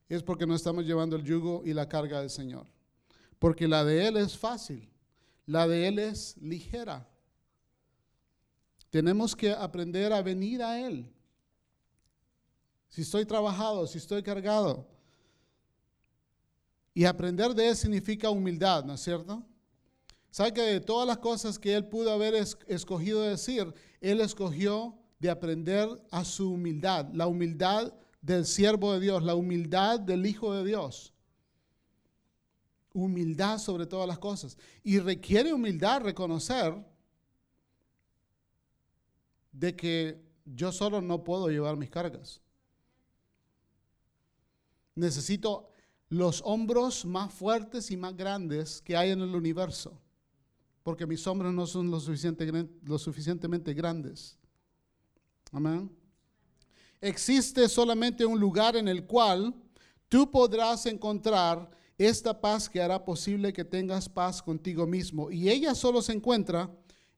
[SPEAKER 4] es porque no estamos llevando el yugo y la carga del Señor. Porque la de Él es fácil, la de Él es ligera. Tenemos que aprender a venir a Él. Si estoy trabajado, si estoy cargado. Y aprender de Él significa humildad, ¿no es cierto? ¿Sabe que de todas las cosas que Él pudo haber es- escogido decir, Él escogió de aprender a su humildad, la humildad del siervo de Dios, la humildad del Hijo de Dios? Humildad sobre todas las cosas. Y requiere humildad reconocer de que yo solo no puedo llevar mis cargas. Necesito los hombros más fuertes y más grandes que hay en el universo, porque mis hombros no son lo, suficientemente grandes. Amén. Existe solamente un lugar en el cual tú podrás encontrar esta paz que hará posible que tengas paz contigo mismo. Y ella solo se encuentra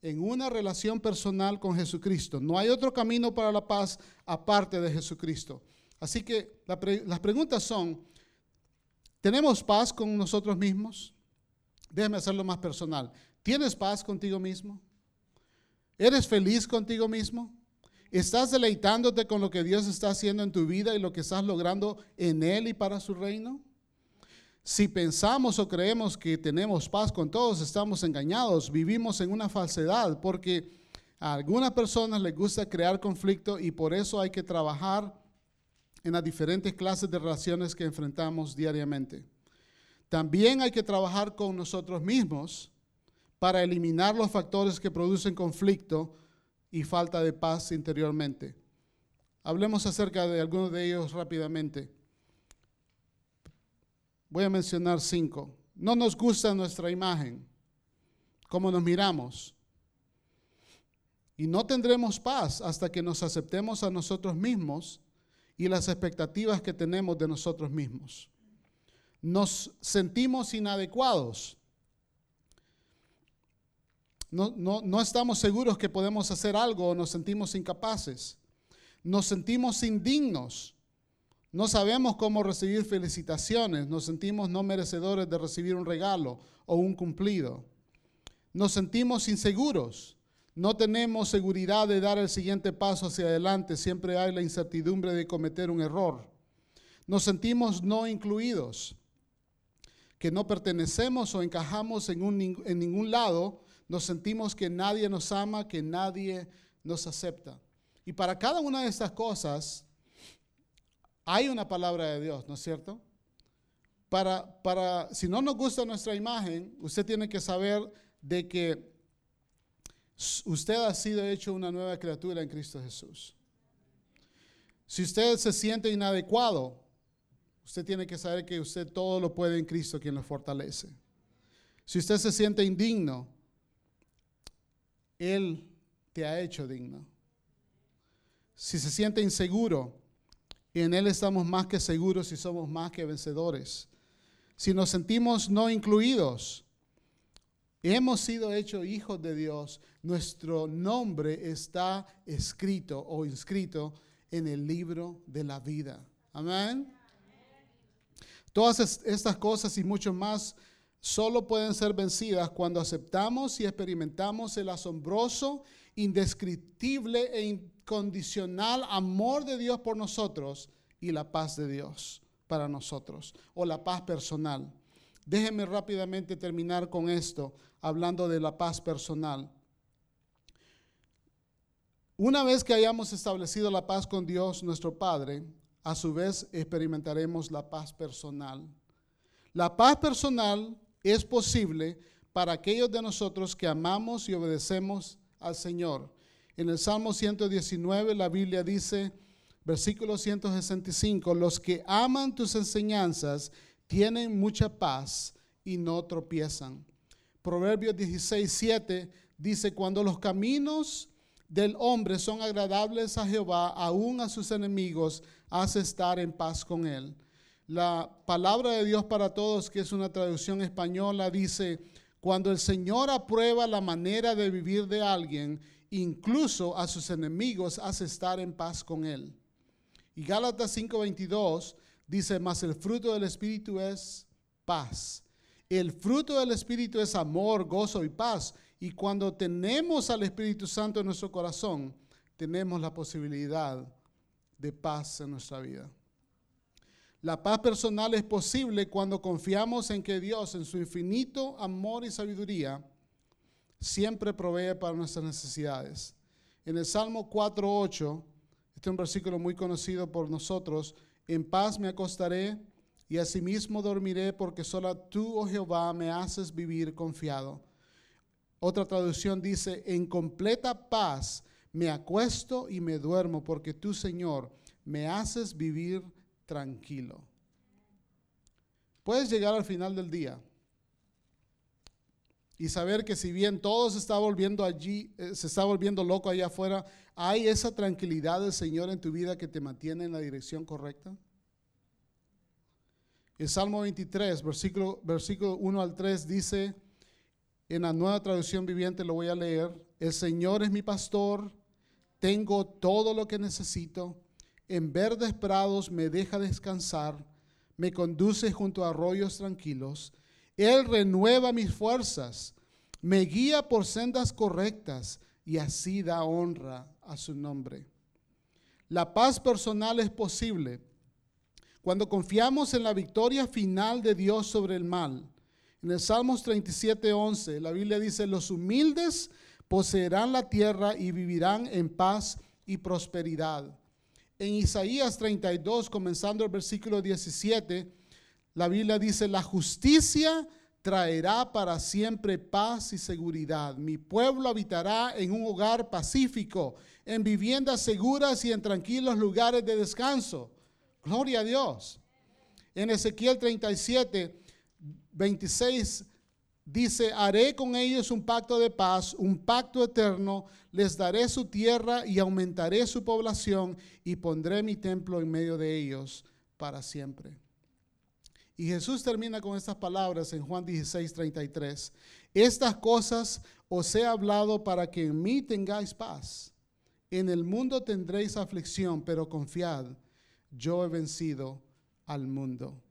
[SPEAKER 4] en una relación personal con Jesucristo. No hay otro camino para la paz aparte de Jesucristo. Así que las preguntas son, ¿tenemos paz con nosotros mismos? Déjeme hacerlo más personal. ¿Tienes paz contigo mismo? ¿Eres feliz contigo mismo? ¿Estás deleitándote con lo que Dios está haciendo en tu vida y lo que estás logrando en Él y para su reino? Si pensamos o creemos que tenemos paz con todos, estamos engañados, vivimos en una falsedad, porque a algunas personas les gusta crear conflicto y por eso hay que trabajar en las diferentes clases de relaciones que enfrentamos diariamente. También hay que trabajar con nosotros mismos para eliminar los factores que producen conflicto y falta de paz interiormente. Hablemos acerca de algunos de ellos rápidamente. Voy a mencionar cinco. No nos gusta nuestra imagen, cómo nos miramos. Y no tendremos paz hasta que nos aceptemos a nosotros mismos y las expectativas que tenemos de nosotros mismos. Nos sentimos inadecuados. No, no, no estamos seguros que podemos hacer algo o nos sentimos incapaces. Nos sentimos indignos. No sabemos cómo recibir felicitaciones. Nos sentimos no merecedores de recibir un regalo o un cumplido. Nos sentimos inseguros. No tenemos seguridad de dar el siguiente paso hacia adelante. Siempre hay la incertidumbre de cometer un error. Nos sentimos no incluidos, que no pertenecemos o encajamos en, un, en ningún lado. Nos sentimos que nadie nos ama, que nadie nos acepta. Y para cada una de estas cosas hay una palabra de Dios, ¿no es cierto? Para, para, si no nos gusta nuestra imagen, usted tiene que saber de que usted ha sido hecho una nueva criatura en Cristo Jesús. Si usted se siente inadecuado, usted tiene que saber que usted todo lo puede en Cristo quien lo fortalece. Si usted se siente indigno, Él te ha hecho digno. Si se siente inseguro, en Él estamos más que seguros y somos más que vencedores. Si nos sentimos no incluidos, hemos sido hechos hijos de Dios, nuestro nombre está escrito o inscrito en el libro de la vida. Amén. Todas es- estas cosas y mucho más solo pueden ser vencidas cuando aceptamos y experimentamos el asombroso indescriptible e incondicional amor de Dios por nosotros y la paz de Dios para nosotros, o la paz personal. Déjenme rápidamente terminar con esto, hablando de la paz personal. Una vez que hayamos establecido la paz con Dios, nuestro Padre, a su vez experimentaremos la paz personal. La paz personal es posible para aquellos de nosotros que amamos y obedecemos al Señor. En el Salmo 119 la Biblia dice, versículo 165, los que aman tus enseñanzas tienen mucha paz y no tropiezan. Proverbios 16, 7 dice, cuando los caminos del hombre son agradables a Jehová, aún a sus enemigos, hace estar en paz con él. La palabra de Dios para todos, que es una traducción española, dice, cuando el Señor aprueba la manera de vivir de alguien, incluso a sus enemigos hace estar en paz con él. Y Gálatas 5:22 dice, mas el fruto del Espíritu es paz. El fruto del Espíritu es amor, gozo y paz. Y cuando tenemos al Espíritu Santo en nuestro corazón, tenemos la posibilidad de paz en nuestra vida. La paz personal es posible cuando confiamos en que Dios, en su infinito amor y sabiduría, siempre provee para nuestras necesidades. En el Salmo 4.8, este es un versículo muy conocido por nosotros, en paz me acostaré y asimismo dormiré porque solo tú, oh Jehová, me haces vivir confiado. Otra traducción dice, en completa paz me acuesto y me duermo porque tú, Señor, me haces vivir tranquilo. Puedes llegar al final del día y saber que si bien todo se está volviendo allí, eh, se está volviendo loco allá afuera, hay esa tranquilidad del Señor en tu vida que te mantiene en la dirección correcta. El Salmo 23, versículo, versículo 1 al 3 dice, en la nueva traducción viviente lo voy a leer, el Señor es mi pastor, tengo todo lo que necesito, en verdes prados me deja descansar, me conduce junto a arroyos tranquilos, Él renueva mis fuerzas, me guía por sendas correctas y así da honra a su nombre. La paz personal es posible cuando confiamos en la victoria final de Dios sobre el mal. En el Salmos 37, 11, la Biblia dice, los humildes poseerán la tierra y vivirán en paz y prosperidad. En Isaías 32, comenzando el versículo 17, la Biblia dice, la justicia traerá para siempre paz y seguridad. Mi pueblo habitará en un hogar pacífico, en viviendas seguras y en tranquilos lugares de descanso. Gloria a Dios. En Ezequiel 37, 26 dice, haré con ellos un pacto de paz, un pacto eterno, les daré su tierra y aumentaré su población y pondré mi templo en medio de ellos para siempre. Y Jesús termina con estas palabras en Juan 16, 33. Estas cosas os he hablado para que en mí tengáis paz. En el mundo tendréis aflicción, pero confiad yo he vencido al mundo.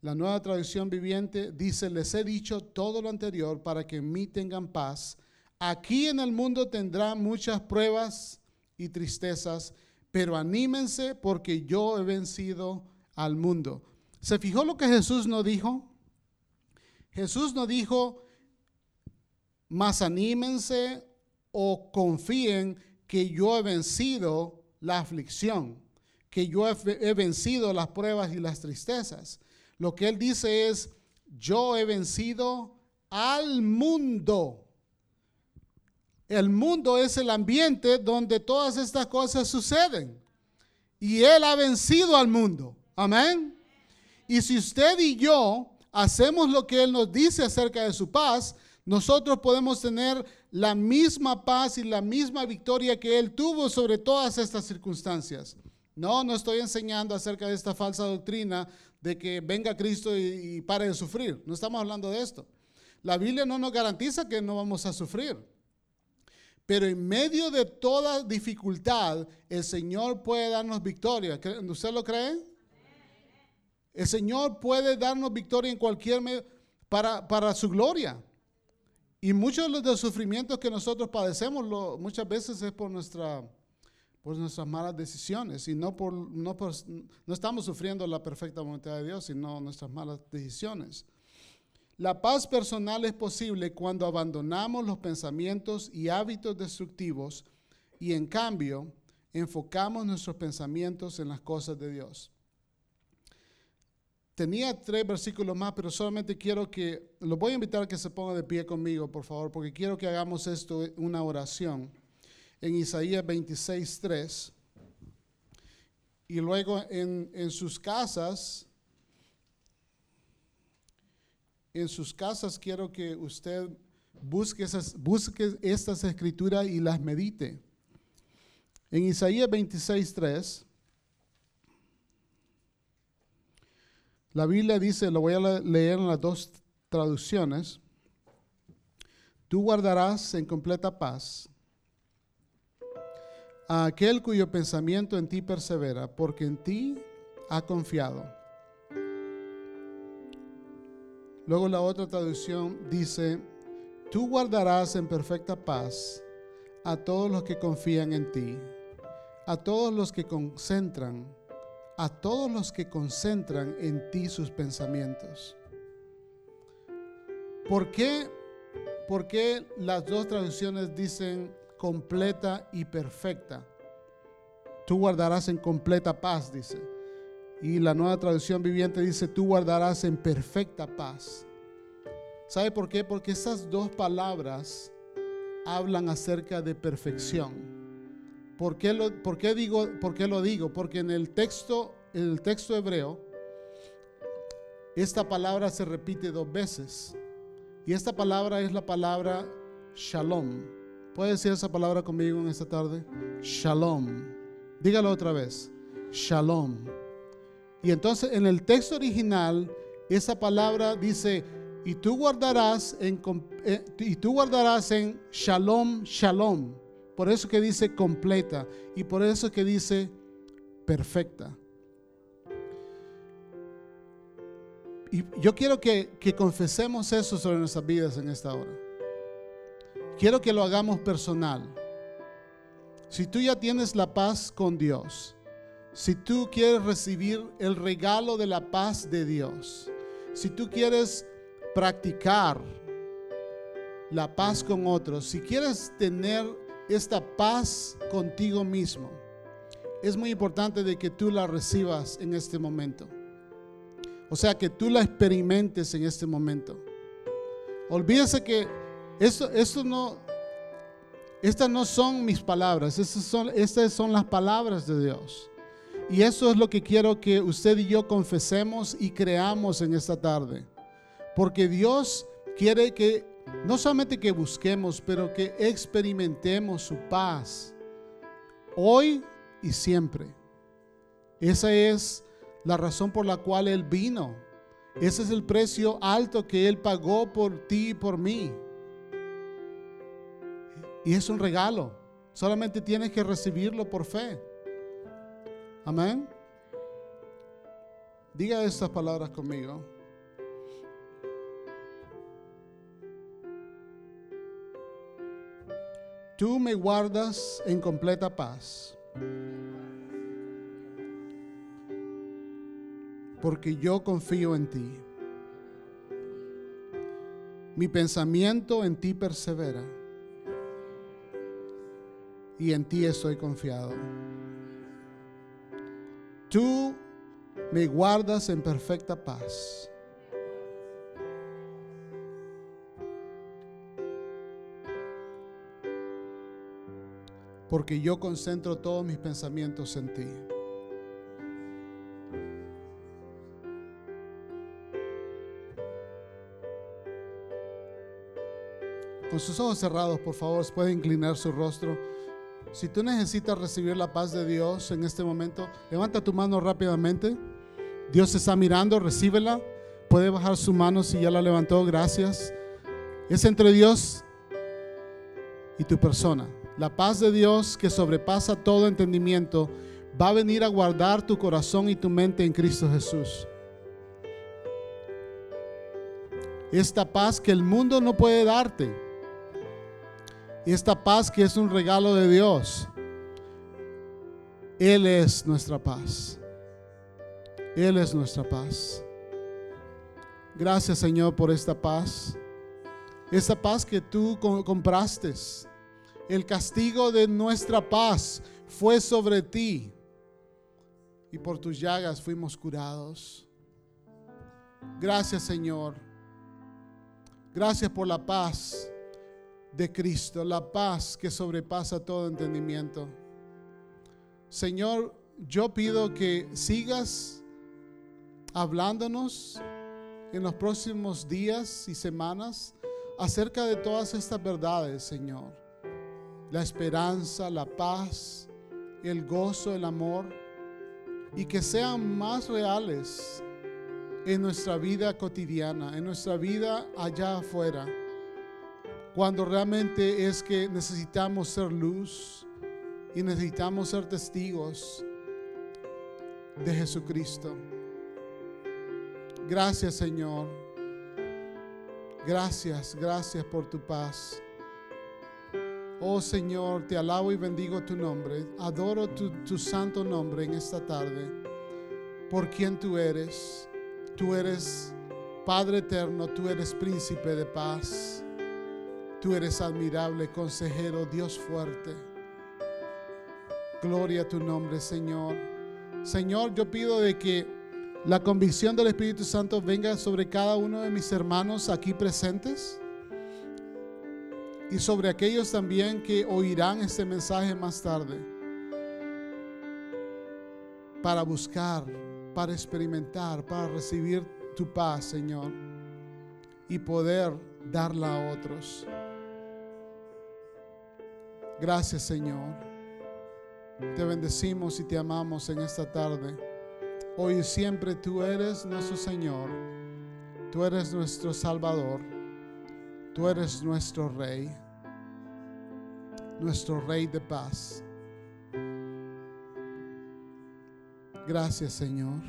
[SPEAKER 4] La nueva traducción viviente dice, les he dicho todo lo anterior para que en mí tengan paz. Aquí en el mundo tendrán muchas pruebas y tristezas, pero anímense porque yo he vencido al mundo. ¿Se fijó lo que Jesús no dijo? Jesús no dijo, más anímense o confíen que yo he vencido la aflicción que yo he, vencido las pruebas y las tristezas. Lo que él dice es, yo he vencido al mundo. El mundo es el ambiente donde todas estas cosas suceden. Y Él ha vencido al mundo. Amén. Y si usted y yo hacemos lo que Él nos dice acerca de su paz, nosotros podemos tener la misma paz y la misma victoria que Él tuvo sobre todas estas circunstancias. No, no estoy enseñando acerca de esta falsa doctrina de que venga Cristo y, pare de sufrir. No estamos hablando de esto. La Biblia no nos garantiza que no vamos a sufrir. Pero en medio de toda dificultad, el Señor puede darnos victoria. ¿Usted lo cree? El Señor puede darnos victoria en cualquier medio para, para su gloria. Y muchos de los sufrimientos que nosotros padecemos muchas veces es por, nuestra, por nuestras malas decisiones y no, por, no, estamos sufriendo la perfecta voluntad de Dios, sino nuestras malas decisiones. La paz personal es posible cuando abandonamos los pensamientos y hábitos destructivos y en cambio enfocamos nuestros pensamientos en las cosas de Dios. Tenía tres versículos más, pero solamente quiero que, los voy a invitar a que se pongan de pie conmigo, por favor, porque quiero que hagamos esto, una oración. En Isaías 26, 3. Y luego en, en sus casas, en sus casas quiero que usted busque, busque estas escrituras y las medite. En Isaías 26, 3. La Biblia dice, lo voy a le- leer en las dos traducciones, tú guardarás en completa paz a aquel cuyo pensamiento en ti persevera, porque en ti ha confiado. Luego la otra traducción dice, tú guardarás en perfecta paz a todos los que confían en ti, a todos los que concentran a todos los que concentran en ti sus pensamientos. ¿Por qué, por qué las dos traducciones dicen completa y perfecta? Tú guardarás en completa paz, dice. Y la nueva traducción viviente dice, tú guardarás en perfecta paz. ¿Sabe por qué? Porque esas dos palabras hablan acerca de perfección. ¿Por qué, lo, por qué digo, por qué lo digo? Porque en el texto, en el texto hebreo, esta palabra se repite dos veces. Y esta palabra es la palabra shalom. ¿Puede decir esa palabra conmigo en esta tarde? Shalom. Dígalo otra vez. Shalom. Y entonces en el texto original, esa palabra dice, y tú guardarás en, eh, y tú guardarás en shalom, shalom. Por eso que dice completa y por eso que dice perfecta. Y yo quiero que, que confesemos eso sobre nuestras vidas en esta hora. Quiero que lo hagamos personal. Si tú ya tienes la paz con Dios, si tú quieres recibir el regalo de la paz de Dios, si tú quieres practicar la paz con otros, si quieres tener esta paz contigo mismo, es muy importante de que tú la recibas en este momento. O sea, que tú la experimentes en este momento. Olvídese que esto, no, estas no son mis palabras, estas son, son las palabras de Dios. Y eso es lo que quiero que usted y yo confesemos y creamos en esta tarde. Porque Dios quiere que no solamente que busquemos, pero que experimentemos su paz hoy y siempre. Esa es la razón por la cual Él vino. Ese es el precio alto que Él pagó por ti y por mí. Y es un regalo. Solamente tienes que recibirlo por fe. Amén. Diga estas palabras conmigo. Tú me guardas en completa paz. Porque yo confío en ti. Mi pensamiento en ti persevera. Y en ti estoy confiado. Tú me guardas en perfecta paz. Porque yo concentro todos mis pensamientos en ti. Con sus ojos cerrados, por favor, puede inclinar su rostro. Si tú necesitas recibir la paz de Dios en este momento, levanta tu mano rápidamente. Dios está mirando, recíbela. Puede bajar su mano si ya la levantó, gracias. Es entre Dios y tu persona. La paz de Dios que sobrepasa todo entendimiento va a venir a guardar tu corazón y tu mente en Cristo Jesús. Esta paz que el mundo no puede darte. Y esta paz que es un regalo de Dios, Él es nuestra paz. Él es nuestra paz. Gracias Señor por esta paz. Esta paz que tú co- compraste. El castigo de nuestra paz fue sobre ti. Y por tus llagas fuimos curados. Gracias Señor. Gracias por la paz de Cristo, la paz que sobrepasa todo entendimiento. Señor, yo pido que sigas hablándonos en los próximos días y semanas acerca de todas estas verdades, Señor. La esperanza, la paz, el gozo, el amor, y que sean más reales en nuestra vida cotidiana, en nuestra vida allá afuera, cuando realmente es que necesitamos ser luz y necesitamos ser testigos de Jesucristo. Gracias Señor. Gracias, gracias por tu paz. Oh Señor, te alabo y bendigo tu nombre. Adoro tu, santo nombre en esta tarde. Por quien tú eres. Tú eres Padre eterno, tú eres príncipe de paz. Tú eres admirable consejero, Dios fuerte. Gloria a tu nombre, Señor. Señor, yo pido de que la convicción del Espíritu Santo venga sobre cada uno de mis hermanos aquí presentes y sobre aquellos también que oirán este mensaje más tarde para buscar, para experimentar, para recibir tu paz, Señor, y poder darla a otros. Gracias, Señor. Te bendecimos y te amamos en esta tarde. Hoy y siempre tú eres nuestro Señor. Tú eres nuestro Salvador. Tú eres nuestro Rey. Nuestro Rey de paz. Gracias, Señor.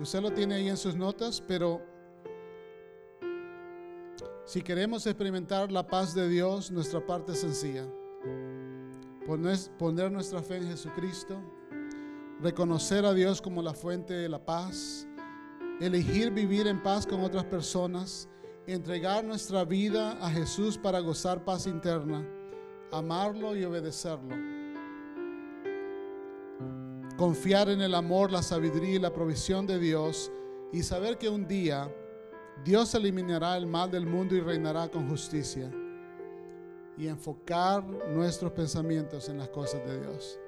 [SPEAKER 4] Usted lo tiene ahí en sus notas, pero si queremos experimentar la paz de Dios, nuestra parte es sencilla. Poner, nuestra fe en Jesucristo, reconocer a Dios como la fuente de la paz, elegir vivir en paz con otras personas, entregar nuestra vida a Jesús para gozar paz interna, amarlo y obedecerlo. Confiar en el amor, la sabiduría y la provisión de Dios y saber que un día Dios eliminará el mal del mundo y reinará con justicia. Y enfocar nuestros pensamientos en las cosas de Dios.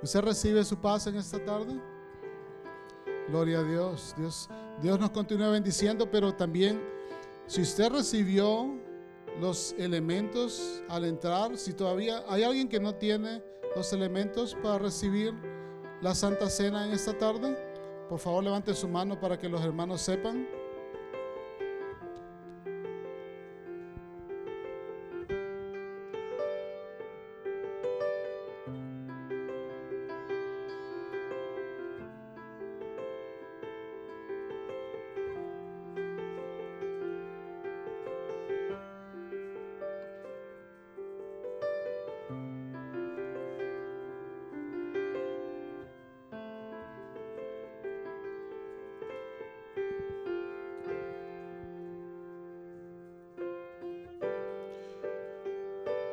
[SPEAKER 4] ¿Usted recibe su paz en esta tarde? Gloria a Dios. Dios, Dios nos continúa bendiciendo, pero también si usted recibió los elementos al entrar, si todavía hay alguien que no tiene los elementos para recibir la Santa Cena en esta tarde, por favor levante su mano para que los hermanos sepan.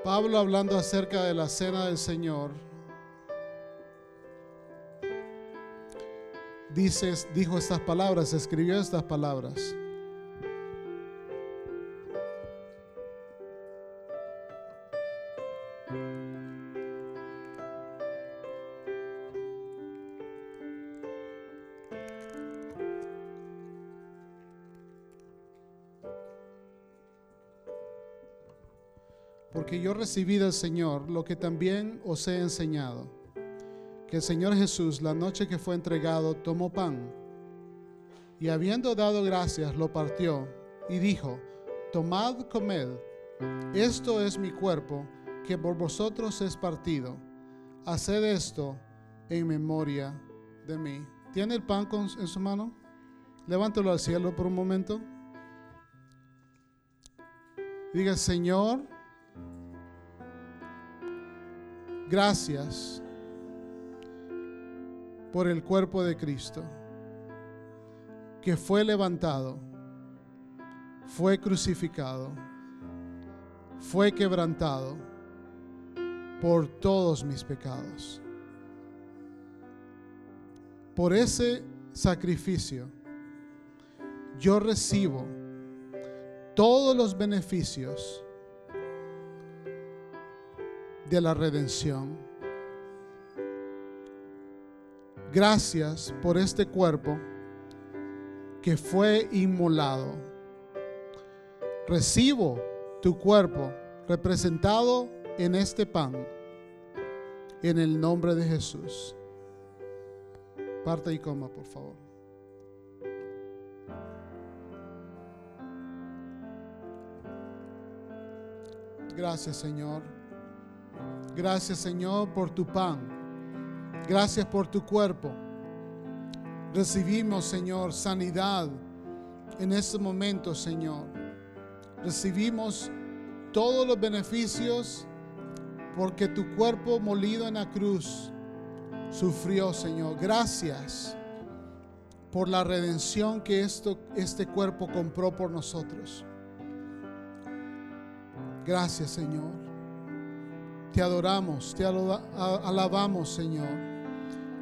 [SPEAKER 4] Pablo hablando acerca de la cena del Señor, dice, dijo estas palabras, escribió estas palabras. Yo recibí del Señor lo que también os he enseñado, que el Señor Jesús, la noche que fue entregado, tomó pan y habiendo dado gracias, lo partió y dijo, tomad, comed, esto es mi cuerpo, que por vosotros es partido. Haced esto en memoria de mí. ¿Tiene el pan con- en su mano? Levántalo al cielo por un momento. Diga, Señor, gracias por el cuerpo de Cristo que fue levantado, fue crucificado, fue quebrantado por todos mis pecados. Por ese sacrificio, yo recibo todos los beneficios de la redención. Gracias por este cuerpo que fue inmolado. Recibo tu cuerpo representado en este pan, en el nombre de Jesús. Parte y coma, por favor. Gracias, Señor. Gracias, Señor, por tu pan. Gracias por tu cuerpo. Recibimos, Señor, sanidad en este momento, Señor. Recibimos todos los beneficios porque tu cuerpo molido en la cruz sufrió, Señor. Gracias por la redención que esto, este cuerpo compró por nosotros. Gracias, Señor. Te adoramos, te alabamos, Señor.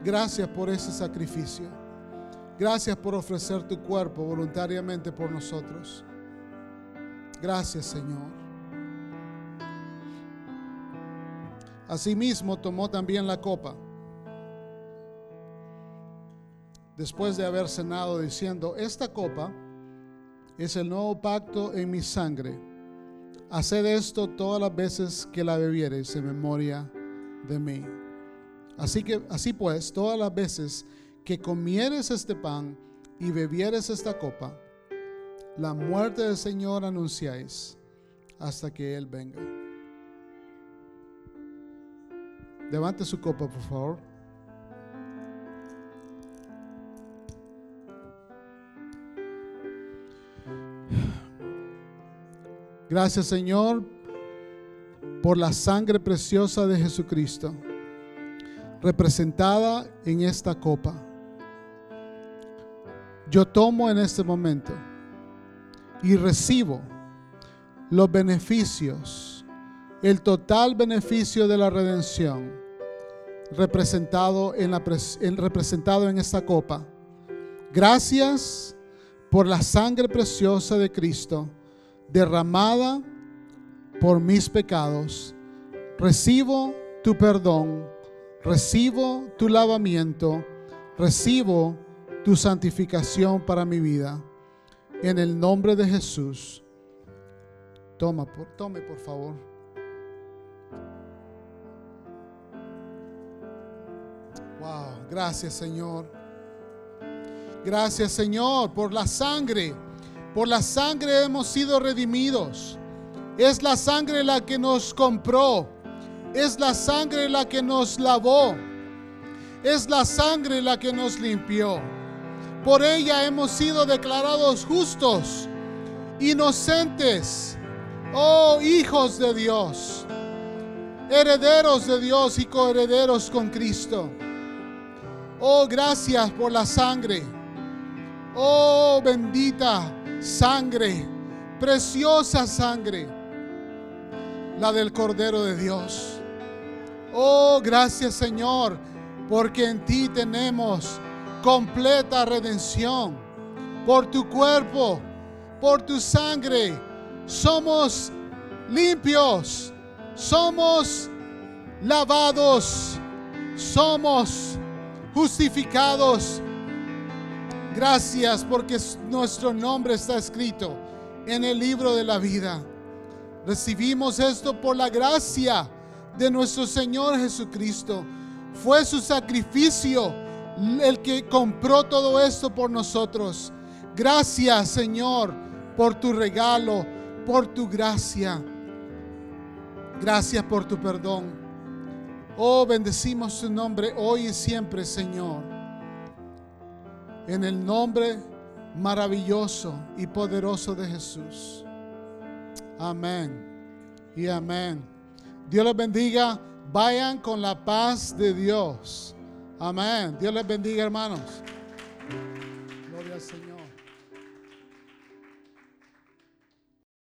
[SPEAKER 4] Gracias por ese sacrificio. Gracias por ofrecer tu cuerpo voluntariamente por nosotros. Gracias, Señor. Asimismo tomó también la copa. Después de haber cenado diciendo, esta copa es el nuevo pacto en mi sangre. Haced esto todas las veces que la bebiereis en memoria de mí. Así que así pues, todas las veces que comieres este pan y bebieres esta copa, la muerte del Señor anunciáis hasta que Él venga. Levante su copa, por favor. Gracias, Señor, por la sangre preciosa de Jesucristo, representada en esta copa. Yo tomo en este momento y recibo los beneficios, el total beneficio de la redención representado en, representado en esta copa. Gracias por la sangre preciosa de Cristo derramada por mis pecados. Recibo tu perdón, recibo tu lavamiento, recibo tu santificación para mi vida. En el nombre de Jesús. Toma, por, tome por favor. Wow, gracias Señor. Gracias Señor por la sangre. Por la sangre hemos sido redimidos. Es la sangre la que nos compró. Es la sangre la que nos lavó. Es la sangre la que nos limpió. Por ella hemos sido declarados justos, inocentes, oh hijos de Dios, herederos de Dios y coherederos con Cristo. Oh, gracias por la sangre. Oh, bendita sangre, preciosa sangre, la del Cordero de Dios. Oh, gracias Señor, porque en ti tenemos completa redención. Por tu cuerpo, por tu sangre, somos limpios, somos lavados, somos justificados. Gracias porque nuestro nombre está escrito en el libro de la vida. Recibimos esto por la gracia de nuestro Señor Jesucristo. Fue su sacrificio el que compró todo esto por nosotros. Gracias, Señor, por tu regalo, por tu gracia. Gracias por tu perdón. Oh, bendecimos tu nombre hoy y siempre, Señor. En el nombre maravilloso y poderoso de Jesús. Amén y amén. Dios les bendiga. Vayan con la paz de Dios. Amén. Dios les bendiga, hermanos.